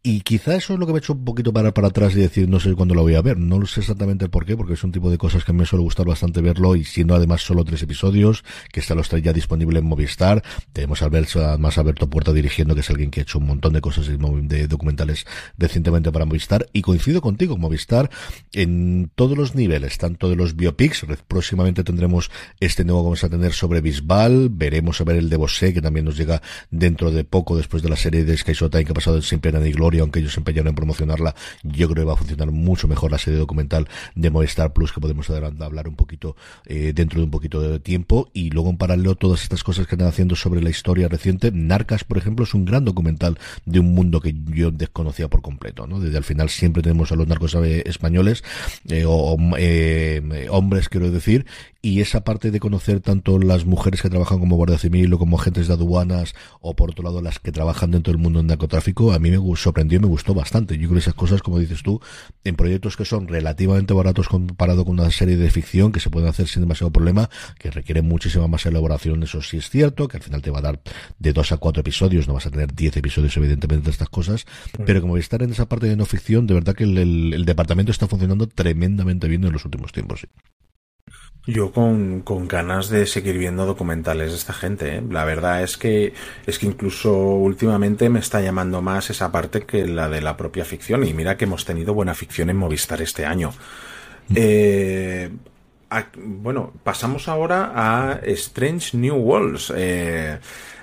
Y quizá eso es lo que me ha hecho un poquito parar para atrás y decir, no sé cuándo lo voy a ver. No sé exactamente el por qué, porque es un tipo de cosas que a mí me suele gustar bastante verlo y siendo además solo tres episodios, que está los tres ya disponible en Movistar. Tenemos a además Alberto Puerta dirigiendo, que es alguien que ha hecho un montón de cosas de documentales recientemente para Movistar. Y coincido contigo, Movistar, en todos los niveles, tanto de los biopics, próximamente tendremos este nuevo que vamos a tener sobre Bisbal, veremos a ver el de Bosé, que también nos llega dentro de poco después de la serie de Sky Showtime que ha pasado en Siempre en Gloria aunque ellos se empeñaron en promocionarla, yo creo que va a funcionar mucho mejor la serie documental de Movistar Plus que podemos hablar un poquito eh, dentro de un poquito de tiempo y luego en paralelo todas estas cosas que están haciendo sobre la historia reciente. Narcas, por ejemplo, es un gran documental de un mundo que yo desconocía por completo, ¿no? Desde al final siempre tenemos a los narcos eh, españoles eh, o eh, hombres, quiero decir, y esa parte de conocer tanto las mujeres que trabajan como guardia civil o como agentes de aduanas o por otro lado las que trabajan dentro del mundo del narcotráfico a mí me sorprendió y me gustó bastante. Yo creo que esas cosas como dices tú en proyectos que son relativamente baratos comparado con una serie de ficción que se pueden hacer sin demasiado problema que requieren muchísima más elaboración eso sí es cierto que al final te va a dar de dos a cuatro episodios no vas a tener diez episodios evidentemente de estas cosas. Pero como estar en esa parte de no ficción de verdad que el, el, el departamento está funcionando tremendamente bien en los últimos tiempos sí. Yo con, con, ganas de seguir viendo documentales de esta gente. ¿eh? La verdad es que es que incluso últimamente me está llamando más esa parte que la de la propia ficción. Y mira que hemos tenido buena ficción en Movistar este año. Eh, bueno, pasamos ahora a Strange New Worlds. Eh,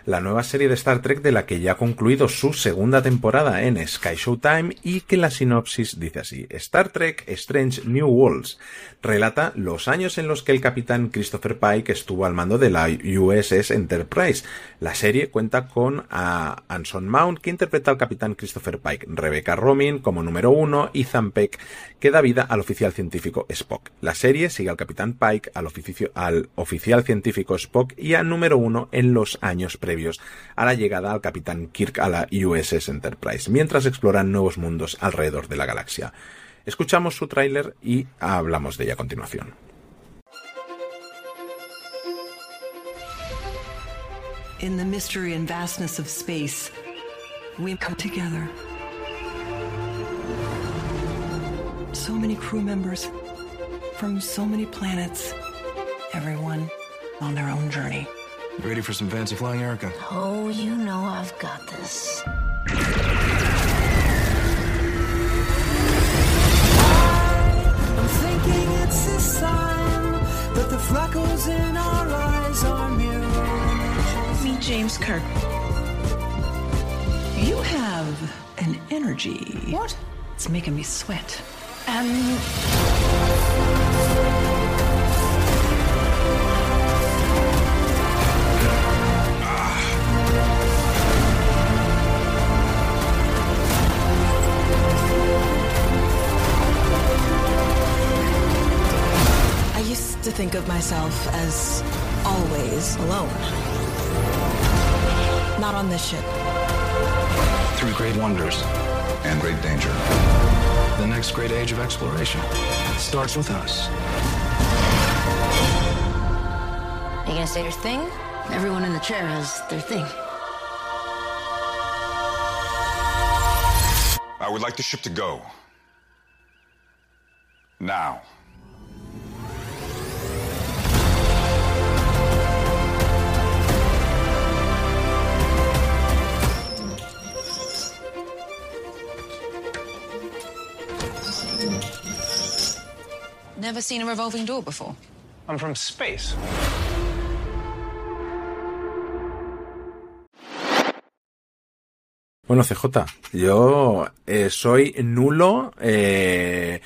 la nueva serie de Star Trek de la que ya ha concluido su segunda temporada en Sky Showtime y que la sinopsis dice así. Star Trek Strange New Worlds relata los años en los que el capitán Christopher Pike estuvo al mando de la USS Enterprise. La serie cuenta con a Anson Mount que interpreta al capitán Christopher Pike, Rebecca Romijn como número uno Zan Peck que da vida al oficial científico Spock. La serie sigue al capitán Pike, al, al oficial científico Spock y al número uno en los años previos a la llegada al capitán Kirk a la USS Enterprise, mientras exploran nuevos mundos alrededor de la galaxia. Escuchamos su tráiler y hablamos de ella a continuación. In the mystery and vastness of space, we come together. So many crew members from so many planets, everyone on their own journey. You ready for some fancy flying, Erica? Oh, you know I've got this. I'm thinking it's a sign that the freckles in our eyes are mirror Meet James Kirk. You have an energy. What? It's making me sweat. Um. To think of myself as always alone. Not on this ship. Through great wonders and great danger. The next great age of exploration starts with us. You gonna say your thing? Everyone in the chair has their thing. I would like the ship to go. Now. Never seen a revolving door before. I'm from space. Bueno, CJ, yo eh, soy nulo eh,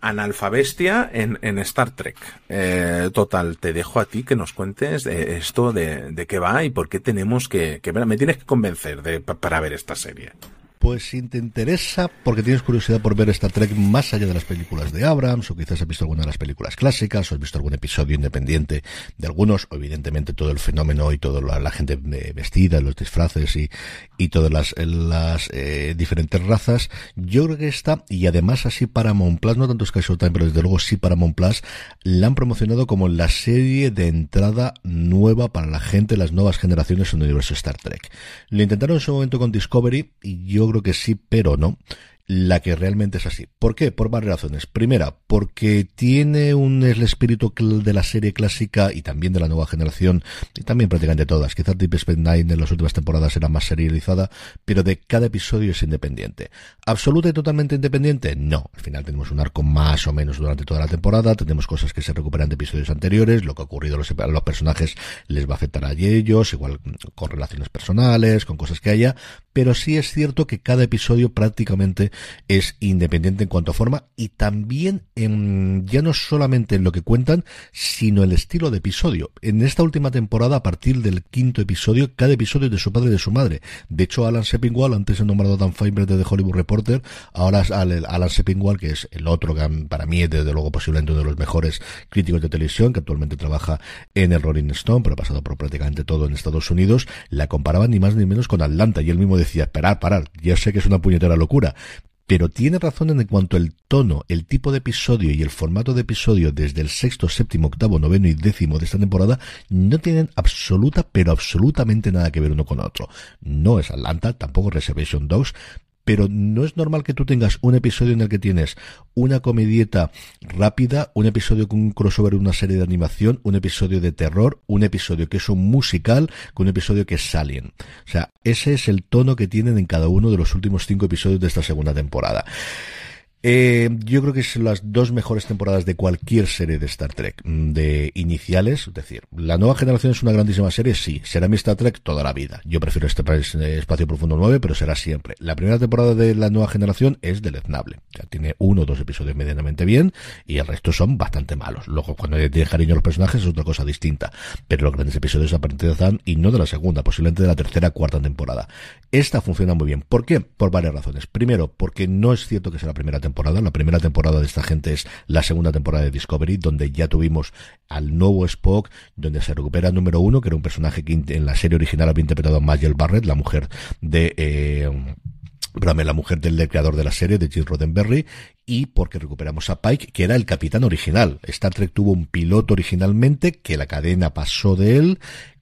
analfabestia en, en, Star Trek. Eh, total, te dejo a ti que nos cuentes de esto, de, de, qué va y por qué tenemos que, que. Me tienes que convencer de, para ver esta serie. Pues si te interesa, porque tienes curiosidad por ver Star Trek más allá de las películas de Abrams, o quizás has visto alguna de las películas clásicas, o has visto algún episodio independiente de algunos, o evidentemente todo el fenómeno y toda la, la gente vestida, los disfraces y, todas las, las eh, diferentes razas, yo creo que está, y además así para Plus, no tanto Sky Showtime, pero desde luego sí para Plus, la han promocionado como la serie de entrada nueva para la gente, las nuevas generaciones en el universo Star Trek. Lo intentaron en su momento con Discovery, y yo creo que sí, pero no la que realmente es así. ¿Por qué? Por varias razones. Primera, porque tiene un el espíritu de la serie clásica y también de la nueva generación, y también prácticamente todas. Quizás Deep Space Nine en las últimas temporadas era más serializada, pero de cada episodio es independiente. ¿Absoluta y totalmente independiente? No. Al final tenemos un arco más o menos durante toda la temporada, tenemos cosas que se recuperan de episodios anteriores, lo que ha ocurrido a los, a los personajes les va a afectar a ellos, igual con relaciones personales, con cosas que haya, pero sí es cierto que cada episodio prácticamente es independiente en cuanto a forma y también en, ya no solamente en lo que cuentan, sino el estilo de episodio. En esta última temporada, a partir del quinto episodio, cada episodio es de su padre y de su madre. De hecho, Alan Sepinwall, antes nombrado Dan Feinberg de Hollywood Reporter, ahora Alan Sepinwall, que es el otro que para mí es desde luego posiblemente uno de los mejores críticos de televisión, que actualmente trabaja en el Rolling Stone, pero ha pasado por prácticamente todo en Estados Unidos, la comparaba ni más ni menos con Atlanta y él mismo decía, esperar, parar, ya sé que es una puñetera locura, pero tiene razón en cuanto al tono, el tipo de episodio y el formato de episodio desde el sexto, séptimo, octavo, noveno y décimo de esta temporada no tienen absoluta, pero absolutamente nada que ver uno con otro. No es Atlanta, tampoco Reservation Dogs, pero no es normal que tú tengas un episodio en el que tienes una comedieta rápida, un episodio con un crossover, una serie de animación, un episodio de terror, un episodio que es un musical, con un episodio que es Alien. O sea, ese es el tono que tienen en cada uno de los últimos cinco episodios de esta segunda temporada. Eh, yo creo que son las dos mejores temporadas de cualquier serie de Star Trek, mm, de iniciales, es decir, la nueva generación es una grandísima serie, sí, será mi Star Trek toda la vida. Yo prefiero este eh, Espacio Profundo 9, pero será siempre. La primera temporada de la nueva generación es deleznable, ya tiene uno o dos episodios medianamente bien y el resto son bastante malos. Luego, cuando tiene cariño a los personajes es otra cosa distinta, pero los grandes episodios aparecen y no de la segunda, posiblemente de la tercera, cuarta temporada. Esta funciona muy bien. ¿Por qué? Por varias razones. Primero, porque no es cierto que sea la primera temporada temporada. La primera temporada de esta gente es la segunda temporada de Discovery, donde ya tuvimos al nuevo Spock, donde se recupera el número uno, que era un personaje que en la serie original había interpretado a Magel Barrett, la mujer de... Eh, la mujer del creador de la serie, de Jim Roddenberry, y porque recuperamos a Pike, que era el capitán original. Star Trek tuvo un piloto originalmente, que la cadena pasó de él,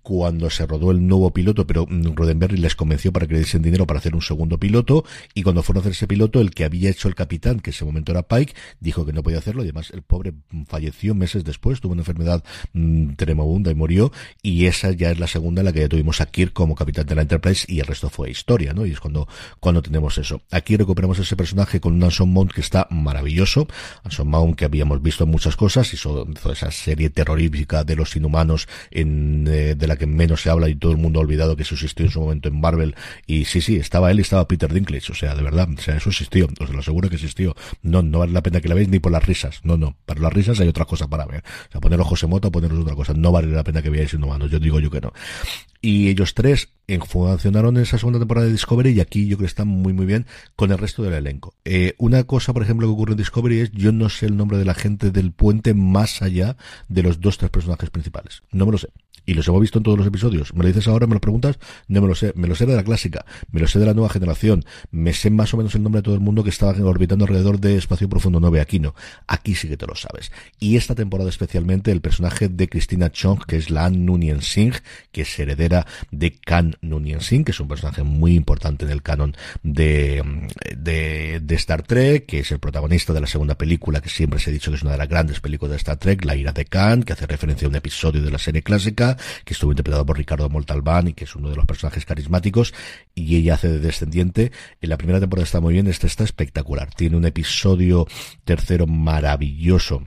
cuando se rodó el nuevo piloto, pero mm, Roddenberry les convenció para que le diesen dinero para hacer un segundo piloto, y cuando fueron a hacer ese piloto, el que había hecho el capitán, que en ese momento era Pike, dijo que no podía hacerlo, y además el pobre falleció meses después, tuvo una enfermedad mmm, tremenda y murió, y esa ya es la segunda en la que ya tuvimos a Kirk como capitán de la Enterprise, y el resto fue historia, ¿no? Y es cuando, cuando tenemos eso. Aquí recuperamos ese personaje con un Anson Mount que está maravilloso, Anson Mount que habíamos visto en muchas cosas, hizo, hizo esa serie terrorífica de los inhumanos en, eh, de la que menos se habla y todo el mundo ha olvidado que eso existió en su momento en Marvel. Y sí, sí, estaba él y estaba Peter Dinklage. O sea, de verdad, o sea, eso existió. Os lo aseguro que existió. No, no vale la pena que la veáis ni por las risas. No, no. Para las risas hay otra cosa para ver. O sea, poner ojos en moto, poneros otra cosa. No vale la pena que veáis Inhumanos. Yo digo yo que no. Y ellos tres funcionaron en esa segunda temporada de Discovery y aquí yo creo que están muy muy bien con el resto del elenco. Eh, una cosa, por ejemplo, que ocurre en Discovery es yo no sé el nombre de la gente del puente más allá de los dos tres personajes principales. No me lo sé y los hemos visto en todos los episodios. Me lo dices ahora, me lo preguntas, no me lo sé. Me lo sé de la clásica, me lo sé de la nueva generación, me sé más o menos el nombre de todo el mundo que estaba orbitando alrededor de Espacio Profundo 9. Aquí no, aquí sí que te lo sabes. Y esta temporada especialmente el personaje de Christina Chong, que es la An Nunien Singh, que es heredera de Khan Nunien Singh, que es un personaje muy importante en el canon de, de, de Star Trek, que es el protagonista de la segunda película, que siempre se ha dicho que es una de las grandes películas de Star Trek, La ira de Khan, que hace referencia a un episodio de la serie clásica, que estuvo interpretado por Ricardo Montalbán y que es uno de los personajes carismáticos, y ella hace de descendiente. En la primera temporada está muy bien, esta está espectacular. Tiene un episodio tercero maravilloso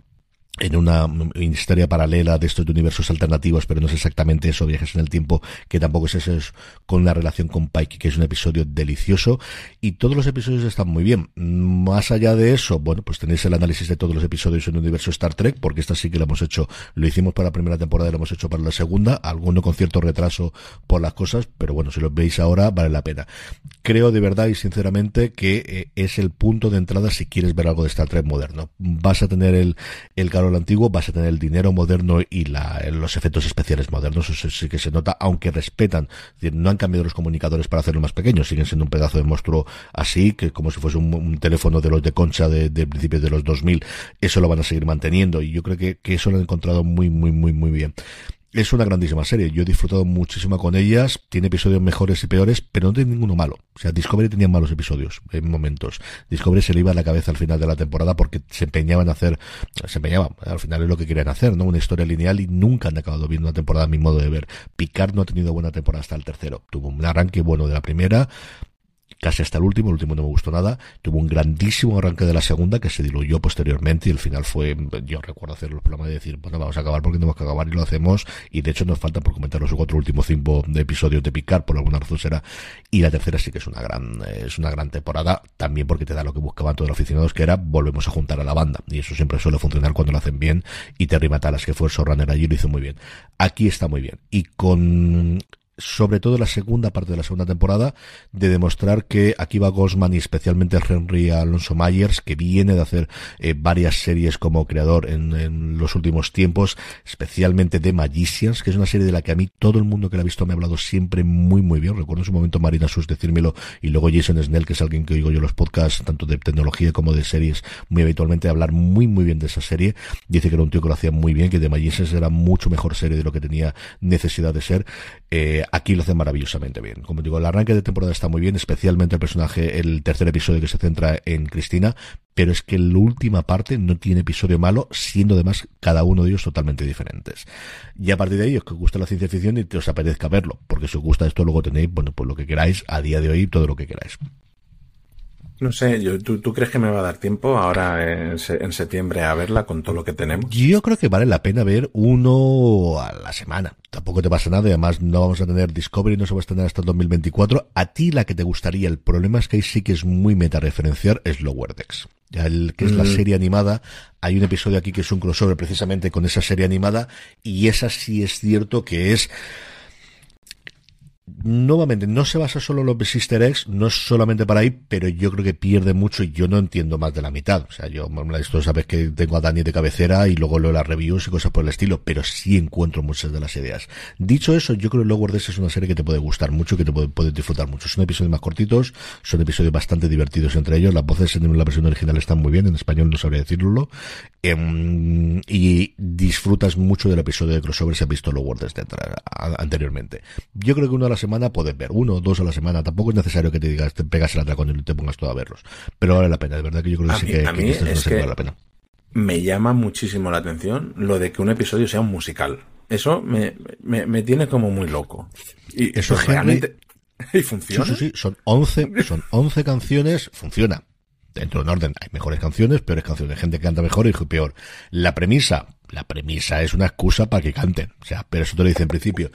en una historia paralela de estos universos alternativos, pero no es exactamente eso, viajes en el tiempo, que tampoco es eso, es con la relación con Pike, que es un episodio delicioso, y todos los episodios están muy bien. Más allá de eso, bueno, pues tenéis el análisis de todos los episodios en el universo Star Trek, porque esta sí que lo hemos hecho, lo hicimos para la primera temporada y lo hemos hecho para la segunda, alguno con cierto retraso por las cosas, pero bueno, si lo veis ahora, vale la pena. Creo de verdad y sinceramente que eh, es el punto de entrada si quieres ver algo de Star Trek moderno. Vas a tener el, el lo antiguo, vas a tener el dinero moderno y la, los efectos especiales modernos, eso sí que se nota, aunque respetan, no han cambiado los comunicadores para hacerlo más pequeño, siguen siendo un pedazo de monstruo así, que como si fuese un, teléfono de los de concha de, de principios de los 2000, eso lo van a seguir manteniendo y yo creo que, que eso lo han encontrado muy, muy, muy, muy bien. Es una grandísima serie. Yo he disfrutado muchísimo con ellas. Tiene episodios mejores y peores, pero no tiene ninguno malo. O sea, Discovery tenía malos episodios en momentos. Discovery se le iba a la cabeza al final de la temporada porque se empeñaban a hacer, se empeñaban, al final es lo que querían hacer, ¿no? Una historia lineal y nunca han acabado viendo una temporada a mi modo de ver. Picard no ha tenido buena temporada hasta el tercero. Tuvo un arranque bueno de la primera, casi hasta el último, el último no me gustó nada, tuvo un grandísimo arranque de la segunda que se diluyó posteriormente y el final fue, yo recuerdo hacer los programas de decir, bueno, vamos a acabar porque tenemos que acabar y lo hacemos y de hecho nos falta por comentar los cuatro últimos cinco episodios de Picar, por alguna razón será, y la tercera sí que es una gran, es una gran temporada, también porque te da lo que buscaban todos los aficionados que era, volvemos a juntar a la banda. Y eso siempre suele funcionar cuando lo hacen bien y Terry Matalas que fue el showrunner allí lo hizo muy bien. Aquí está muy bien. Y con sobre todo la segunda parte de la segunda temporada, de demostrar que aquí va Gosman y especialmente Henry Alonso Myers, que viene de hacer eh, varias series como creador en, los últimos tiempos, especialmente de Magicians, que es una serie de la que a mí todo el mundo que la ha visto me ha hablado siempre muy muy bien. Recuerdo en su momento Marina Sus decírmelo y luego Jason Snell, que es alguien que oigo yo los podcasts, tanto de tecnología como de series, muy habitualmente hablar muy muy bien de esa serie. Dice que era un tío que lo hacía muy bien, que de Magicians era mucho mejor serie de lo que tenía necesidad de ser. Eh, aquí lo hace maravillosamente bien. Como digo, el arranque de temporada está muy bien, especialmente el personaje, el tercer episodio que se centra en Cristina, pero es que la última parte no tiene episodio malo, siendo además cada uno de ellos totalmente diferentes. Y a partir de ahí, os que gusta la ciencia ficción y os apetezca verlo, porque si os gusta esto luego tenéis, bueno, pues lo que queráis, a día de hoy todo lo que queráis. No sé, yo, ¿tú, ¿tú, crees que me va a dar tiempo ahora en, en, septiembre a verla con todo lo que tenemos? Yo creo que vale la pena ver uno a la semana. Tampoco te pasa nada y además no vamos a tener Discovery, no se va a estrenar hasta el 2024. A ti la que te gustaría, el problema es que ahí sí que es muy meta referenciar, es Lower Decks. El que es la serie animada, hay un episodio aquí que es un crossover precisamente con esa serie animada y esa sí es cierto que es nuevamente, no se basa solo en los Sister Eggs, no es solamente para ahí, pero yo creo que pierde mucho y yo no entiendo más de la mitad. O sea, yo, esto sabes que tengo a Dani de cabecera y luego leo las reviews y cosas por el estilo, pero sí encuentro muchas de las ideas. Dicho eso, yo creo que Lower Decks es una serie que te puede gustar mucho, que te puede, disfrutar mucho. Son episodios más cortitos, son episodios bastante divertidos entre ellos, las voces en la versión original están muy bien, en español no sabría decirlo, em, y disfrutas mucho del episodio de crossover si has visto Lower Decks anteriormente. Yo creo que una de las semana puedes ver uno o dos a la semana. Tampoco es necesario que te digas, te pegas el atracón y te pongas todo a verlos. Pero vale la pena, de verdad que yo creo que sí que, a mí es que vale la pena. Me llama muchísimo la atención lo de que un episodio sea un musical. Eso me, me, tiene como muy loco. Y eso realmente... (laughs) ¿Y funciona? Sí, sí, sí. Son 11, (laughs) son 11 canciones. Funciona dentro de un orden hay mejores canciones, peores canciones, gente que canta mejor y peor. La premisa, la premisa es una excusa para que canten, o sea, pero eso te lo dice en principio.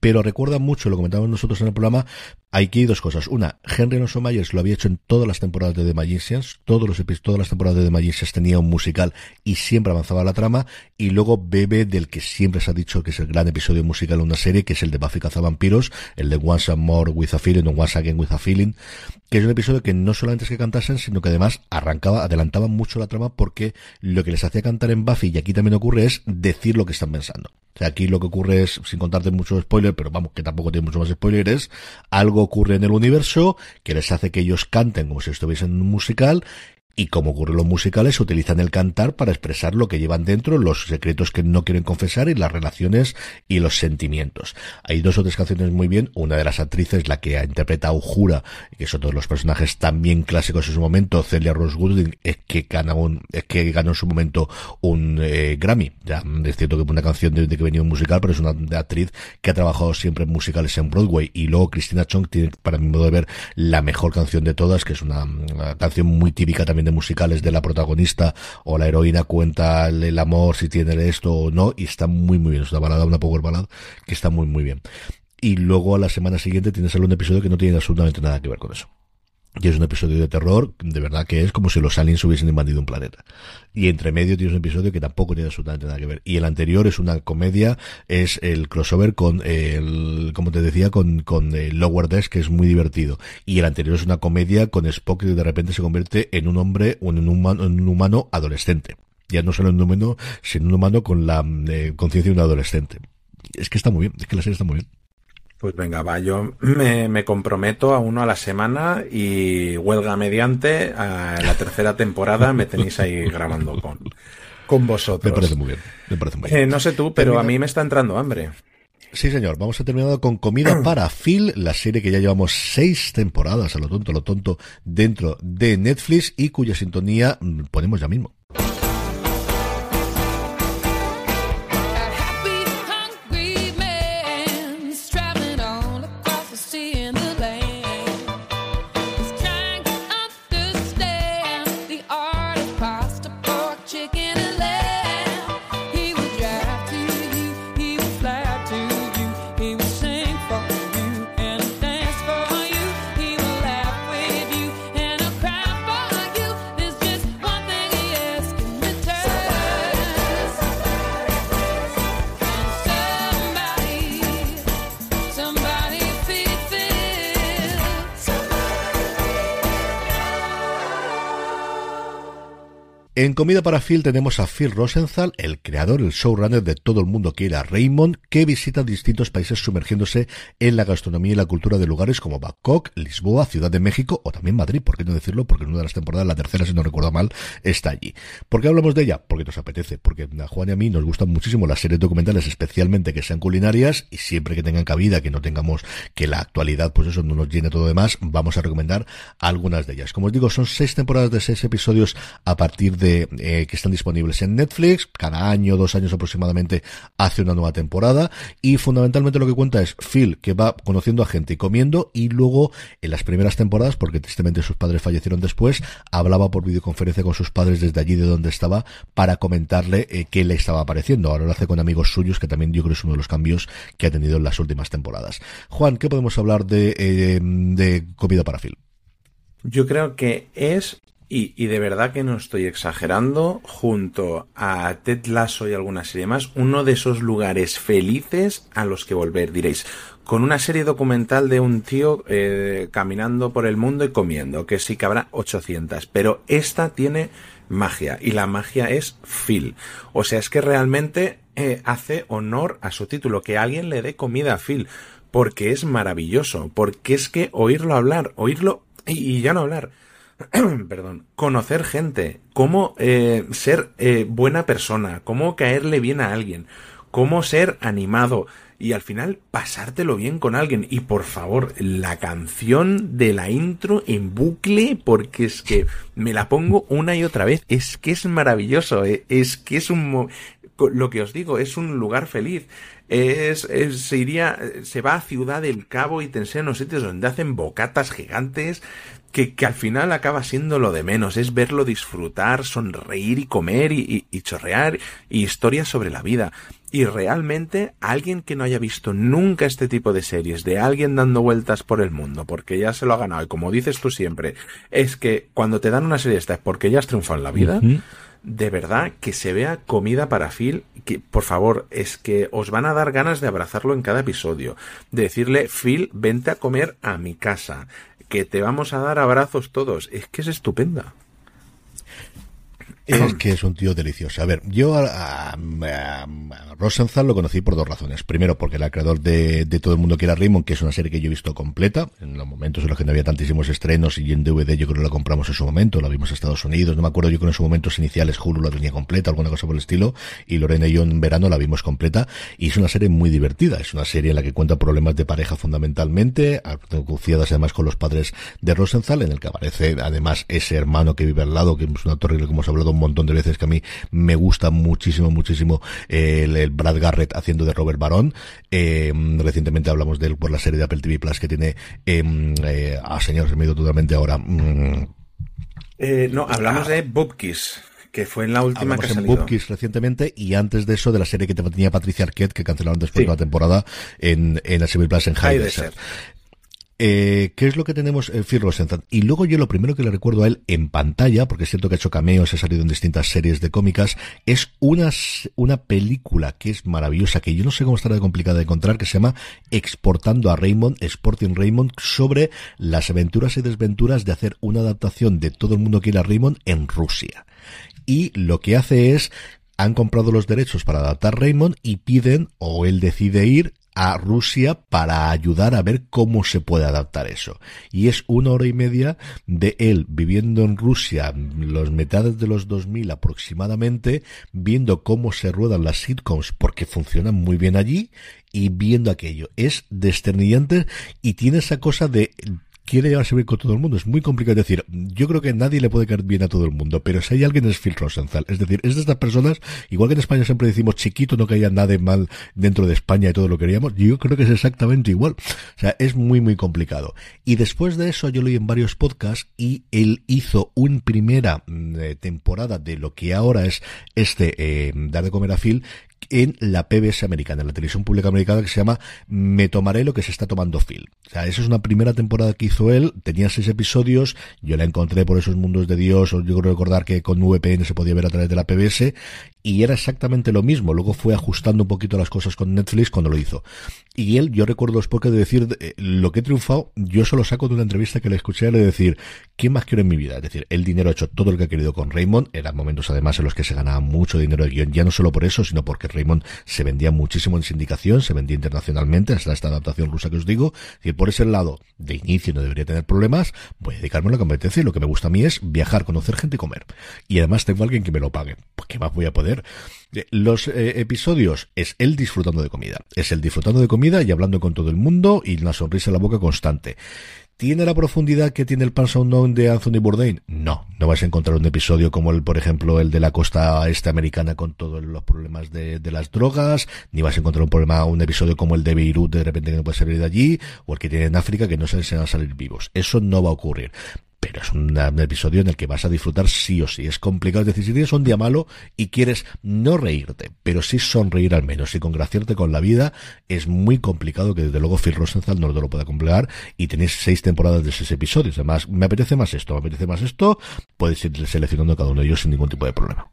Pero recuerda mucho, lo comentamos nosotros en el programa, hay que dos cosas. Una, Henry Alonso Myers lo había hecho en todas las temporadas de The Magicians, todos los todas las temporadas de The Magicians tenía un musical y siempre avanzaba la trama, y luego bebe del que siempre se ha dicho que es el gran episodio musical de una serie, que es el de Buffy Cazavampiros, el de Once More With a Feeling o Once Again With a Feeling, que es un episodio que no solamente es que cantasen, sino que además arrancaba, adelantaba mucho la trama porque lo que les hacía cantar en Buffy, y aquí también ocurre, es decir lo que están pensando. Aquí lo que ocurre es, sin contarte mucho spoiler, pero vamos, que tampoco tiene mucho más spoiler, es algo ocurre en el universo que les hace que ellos canten como si estuviesen en un musical y como ocurre en los musicales, utilizan el cantar para expresar lo que llevan dentro, los secretos que no quieren confesar y las relaciones y los sentimientos. Hay dos o tres canciones muy bien. Una de las actrices, la que interpreta a Ujura, que son todos los personajes también clásicos en su momento, Celia Rose Gooding, es que gana un, es que ganó en su momento un eh, Grammy. Ya, es cierto que una canción de, que venía un musical, pero es una actriz que ha trabajado siempre en musicales en Broadway. Y luego Christina Chong tiene, para mi modo de ver, la mejor canción de todas, que es una, una canción muy típica también de musicales de la protagonista o la heroína cuenta el, amor, si tiene esto o no, y está muy muy bien. Es una balada, una power ballad que está muy muy bien. Y luego a la semana siguiente tienes un episodio que no tiene absolutamente nada que ver con eso. Y es un episodio de terror, de verdad que es como si los aliens hubiesen invadido un planeta. Y entre medio tienes un episodio que tampoco tiene absolutamente nada que ver. Y el anterior es una comedia, es el crossover con el, como te decía, con, con el Lower Desk, que es muy divertido. Y el anterior es una comedia con Spock que de repente se convierte en un hombre en un humano, en un humano adolescente. Ya no solo un humano, sino un humano con la eh, conciencia de un adolescente. Es que está muy bien, es que la serie está muy bien. Pues venga, va, yo me, comprometo a uno a la semana y huelga mediante a la tercera temporada me tenéis ahí grabando con, con vosotros. Me parece muy bien, me parece muy bien. Eh, no sé tú, pero a mí me está entrando hambre. Sí, señor. Vamos a terminar con Comida (clears throat) para Phil, la serie que ya llevamos seis temporadas, a lo tonto, a lo tonto, dentro de Netflix y cuya sintonía mm, ponemos ya mismo. En Comida para Phil tenemos a Phil Rosenthal, el creador, el showrunner de Todo el Mundo Quiere a Raymond, que visita distintos países sumergiéndose en la gastronomía y la cultura de lugares como Bangkok, Lisboa, Ciudad de México o también Madrid, por qué no decirlo, porque en una de las temporadas, la tercera si no recuerdo mal, está allí. ¿Por qué hablamos de ella? Porque nos apetece, porque a Juan y a mí nos gustan muchísimo las series documentales, especialmente que sean culinarias y siempre que tengan cabida, que no tengamos que la actualidad, pues eso no nos llene todo demás, vamos a recomendar algunas de ellas. Como os digo, son seis temporadas de seis episodios a partir de eh, que están disponibles en Netflix. Cada año, dos años aproximadamente, hace una nueva temporada. Y fundamentalmente lo que cuenta es Phil, que va conociendo a gente y comiendo. Y luego, en las primeras temporadas, porque tristemente sus padres fallecieron después, hablaba por videoconferencia con sus padres desde allí de donde estaba para comentarle eh, qué le estaba apareciendo. Ahora lo hace con amigos suyos, que también yo creo es uno de los cambios que ha tenido en las últimas temporadas. Juan, ¿qué podemos hablar de, eh, de comida para Phil? Yo creo que es, y, y, de verdad que no estoy exagerando, junto a Ted Lasso y alguna serie más, uno de esos lugares felices a los que volver, diréis. Con una serie documental de un tío eh, caminando por el mundo y comiendo, que sí que habrá 800, pero esta tiene magia, y la magia es Phil. O sea, es que realmente eh, hace honor a su título, que alguien le dé comida a Phil, porque es maravilloso, porque es que oírlo hablar, oírlo y, ya no hablar, (clears throat) perdón, conocer gente, cómo eh, ser eh, buena persona, cómo caerle bien a alguien, cómo ser animado. Y al final pasártelo bien con alguien. Y por favor, la canción de la intro en bucle, porque es que me la pongo una y otra vez, es que es maravilloso, eh, es que es un... Lo que os digo, es un lugar feliz. Es, se iría, se va a Ciudad del Cabo y te enseñan los sitios donde hacen bocatas gigantes, que, que, al final acaba siendo lo de menos, es verlo disfrutar, sonreír y comer y, y, chorrear y historias sobre la vida. Y realmente alguien que no haya visto nunca este tipo de series, de alguien dando vueltas por el mundo, porque ya se lo ha ganado, y como dices tú siempre, es que cuando te dan una serie esta es porque ya has triunfado en la vida, de verdad que se vea comida para Phil, que por favor, es que os van a dar ganas de abrazarlo en cada episodio, de decirle, Phil, vente a comer a mi casa, que te vamos a dar abrazos todos, es que es estupenda. Es (clears throat) que es un tío delicioso. A ver, yo a, a, a Rosenthal lo conocí por dos razones. Primero, porque era el creador de, de, Todo el mundo quiere a Raymond, que es una serie que yo he visto completa, en los momentos en los que no había tantísimos estrenos y en DVD yo creo que la compramos en su momento, la vimos en Estados Unidos, no me acuerdo yo que en sus momentos iniciales Hulu la tenía completa, alguna cosa por el estilo, y Lorena y yo en verano la vimos completa, y es una serie muy divertida, es una serie en la que cuenta problemas de pareja fundamentalmente, acuciadas además con los padres de Rosenthal, en el que aparece además ese hermano que vive al lado, que es un actor que hemos hablado montón de veces, que a mí me gusta muchísimo, muchísimo eh, el, el Brad Garrett haciendo de Robert Barón. Eh, recientemente hablamos de él por la serie de Apple TV Plus que tiene, eh, eh, ah, señor, se me ha ido totalmente ahora. Mm. no, hablamos ah. de Bubkiss que fue en la última Hablamos que ha en recientemente y antes de eso de la serie que tenía Patricia Arquette que cancelaron después Sí. de la temporada en, en HBO Plus en High, High Desert. Desert. Eh, ¿Qué es lo que tenemos en Phil Rosenthal? Y luego yo lo primero que le recuerdo a él en pantalla, porque es cierto que ha hecho cameos, ha salido en distintas series de cómicas, es una, una película que es maravillosa, que yo no sé cómo estará de complicada de encontrar, que se llama Exportando a Raymond, Sporting Raymond, sobre las aventuras y desventuras de hacer una adaptación de Todo el mundo quiere a Raymond en Rusia. Y lo que hace es han comprado los derechos para adaptar Raymond y piden, o él decide ir, a Rusia para ayudar a ver cómo se puede adaptar eso. Y es una hora y media de él viviendo en Rusia, los metades de los 2000 aproximadamente, viendo cómo se ruedan las sitcoms porque funcionan muy bien allí y viendo aquello. Es desternillante y tiene esa cosa de quiere llevarse bien con todo el mundo. Es muy complicado decir. Yo creo que nadie le puede caer bien a todo el mundo, pero si hay alguien es Phil Rosenthal. Es decir, es de estas personas, igual que en España siempre decimos chiquito, no caía nada de mal dentro de España y todo lo queríamos, yo creo que es exactamente igual. O sea, es muy, muy complicado. Y después de eso yo leí en varios podcasts y él hizo una primera mm, eh, temporada de lo que ahora es este eh, Dar de comer a Phil, en la PBS americana, en la televisión pública americana que se llama Me tomaré lo que se está tomando Phil. O sea, esa es una primera temporada que hizo él, tenía seis episodios, yo la encontré por esos mundos de Dios, yo creo recordar que con VPN se podía ver a través de la PBS, y era exactamente lo mismo, luego fue ajustando un poquito las cosas con Netflix cuando lo hizo. Y él, yo recuerdo los podcasts de decir, eh, lo que he triunfado, yo solo saco de una entrevista que le escuché a decir, ¿qué más quiero en mi vida? Es decir, el dinero ha hecho todo lo que ha querido con Raymond, eran momentos además en los que se ganaba mucho dinero de guion, ya no solo por eso, sino porque Raymond se vendía muchísimo en sindicación, se vendía internacionalmente, hasta esta adaptación rusa que os digo, decir, por ese lado, de inicio no debería tener problemas, voy a dedicarme a la competencia y lo que me gusta a mí es viajar, conocer gente y comer. Y además tengo a alguien que me lo pague. ¿qué más voy a poder? Eh, Los eh, episodios es él disfrutando de comida. Es él disfrutando de comida y hablando con todo el mundo y una sonrisa en la boca constante. ¿Tiene la profundidad que tiene el Pans Unknown de Anthony Bourdain? No, no vas a encontrar un episodio como el, por ejemplo, el de la costa este americana con todos los problemas de, las drogas, ni vas a encontrar un problema, un episodio como el de Beirut de repente que no puede salir de allí, o el que tiene en África que no se van a salir vivos. Eso no va a ocurrir pero es un, episodio en el que vas a disfrutar sí o sí. Es complicado. Es decir, si tienes un día malo y quieres no reírte, pero sí sonreír al menos y congraciarte con la vida, es muy complicado que desde luego Phil Rosenthal no te lo pueda completar y tenéis seis temporadas de seis episodios. Además, me apetece más esto, me apetece más esto, puedes ir seleccionando cada uno de ellos sin ningún tipo de problema.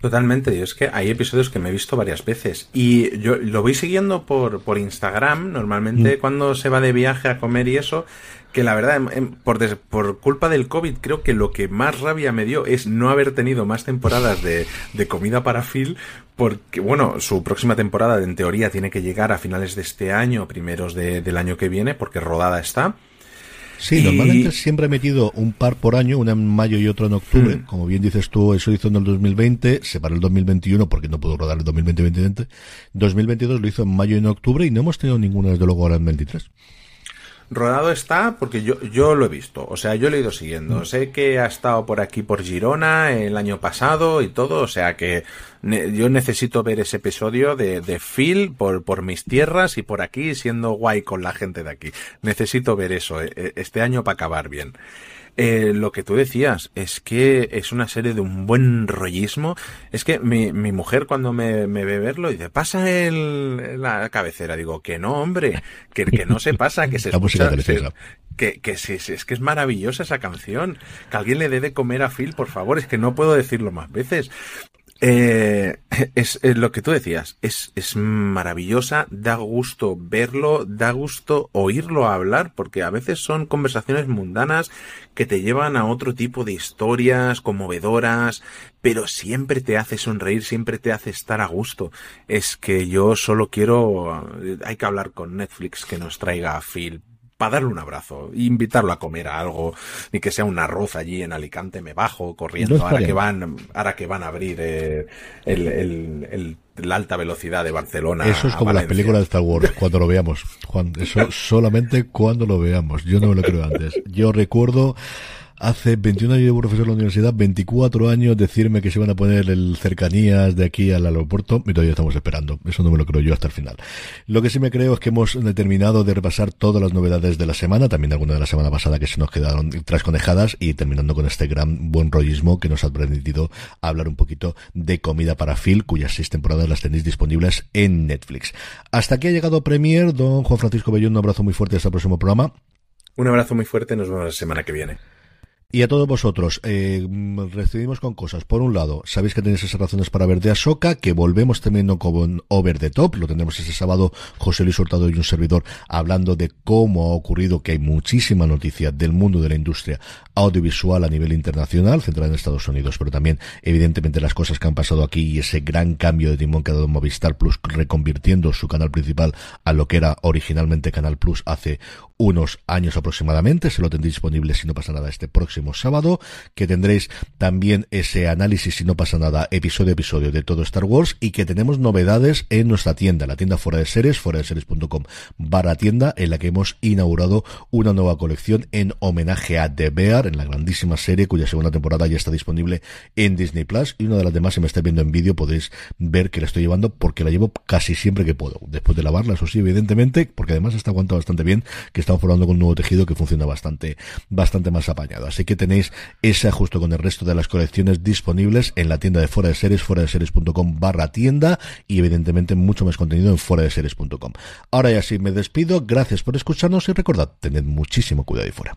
Totalmente, y es que hay episodios que me he visto varias veces y yo lo voy siguiendo por, por Instagram, normalmente Mm. cuando se va de viaje a comer y eso, que la verdad, em- em, por, des- por culpa del COVID, creo que lo que más rabia me dio es no haber tenido más temporadas de, de comida para Phil, porque, bueno, su próxima temporada en teoría tiene que llegar a finales de este año, primeros de- del año que viene, porque rodada está. Sí, Y- normalmente siempre he metido un par por año, una en mayo y otro en octubre. Mm. Como bien dices tú, eso hizo en el 2020, se paró el 2021 porque no pudo rodar el 2020-2020. 2022 lo hizo en mayo y en octubre y no hemos tenido ninguna desde luego ahora en 23. Rodado está porque yo, yo lo he visto, o sea, yo lo he ido siguiendo. Sé que ha estado por aquí por Girona el año pasado y todo, o sea que ne- yo necesito ver ese episodio de, de Phil por, por mis tierras y por aquí siendo guay con la gente de aquí. Necesito ver eso eh, eh, este año para acabar bien. Eh, lo que tú decías es que es una serie de un buen rollismo. Es que mi, mi mujer cuando me, me ve verlo dice, pasa el, la cabecera. Digo, que no, hombre, que, que no se pasa, que (laughs) se escucha, se- que, que es que es maravillosa esa canción. Que alguien le dé de comer a Phil, por favor, es que no puedo decirlo más veces. Eh, (laughs) es, es lo que tú decías, es, es maravillosa, da gusto verlo, da gusto oírlo hablar, porque a veces son conversaciones mundanas que te llevan a otro tipo de historias conmovedoras, pero siempre te hace sonreír, siempre te hace estar a gusto. Es que yo solo quiero, hay que hablar con Netflix que nos traiga a Phil para darle un abrazo, invitarlo a comer a algo, ni que sea un arroz allí en Alicante, me bajo corriendo, No ahora que van, ahora que van a abrir eh, el, el- el- la alta velocidad de Barcelona. Eso es como las películas de Star Wars, (laughs) cuando lo veamos. Juan, eso solamente cuando lo veamos. Yo no me lo creo antes. Yo recuerdo hace 21 años de profesor en la universidad, 24 años decirme que se iban a poner el cercanías de aquí al aeropuerto y todavía estamos esperando. Eso no me lo creo yo hasta el final. Lo que sí me creo es que hemos terminado de repasar todas las novedades de la semana, también alguna de la semana pasada que se nos quedaron trasconejadas y terminando con este gran buen rollismo que nos ha permitido hablar un poquito de comida para Phil, cuyas seis temporadas las tenéis disponibles en Netflix. Hasta aquí ha llegado Premier, don Juan Francisco Bellón, un abrazo muy fuerte hasta el próximo programa. Un abrazo muy fuerte, nos vemos la semana que viene. Y a todos vosotros, eh, recibimos con cosas. Por un lado, sabéis que tenéis esas razones para ver de Ahsoka, que volvemos también con Over the Top, lo tendremos ese sábado, José Luis Hurtado y un servidor, hablando de cómo ha ocurrido que hay muchísima noticia del mundo de la industria audiovisual a nivel internacional, centrada en Estados Unidos, pero también, evidentemente, las cosas que han pasado aquí y ese gran cambio de timón que ha dado Movistar Plus, reconvirtiendo su canal principal a lo que era originalmente Canal Plus hace unos años aproximadamente. Se lo tendréis disponible si no pasa nada este próximo sábado, que tendréis también ese análisis si no pasa nada episodio a episodio de todo Star Wars. Y que tenemos novedades en nuestra tienda, la tienda fuera de series, fuera de series.com barra tienda, en la que hemos inaugurado una nueva colección en homenaje a The Bear, en la grandísima serie cuya segunda temporada ya está disponible en Disney Plus. Y una de las demás, si me estáis viendo en vídeo, podéis ver que la estoy llevando porque la llevo casi siempre que puedo, después de lavarla, eso sí, evidentemente, porque además está aguantando bastante bien, que estamos probando con un nuevo tejido que funciona bastante, bastante más apañado. Así que tenéis ese ajuste con el resto de las colecciones disponibles en la tienda de fuera de series, fuera de series.com barra tienda y evidentemente mucho más contenido en fuera de series.com. Ahora ya sí me despido, gracias por escucharnos y recordad, tened muchísimo cuidado ahí fuera.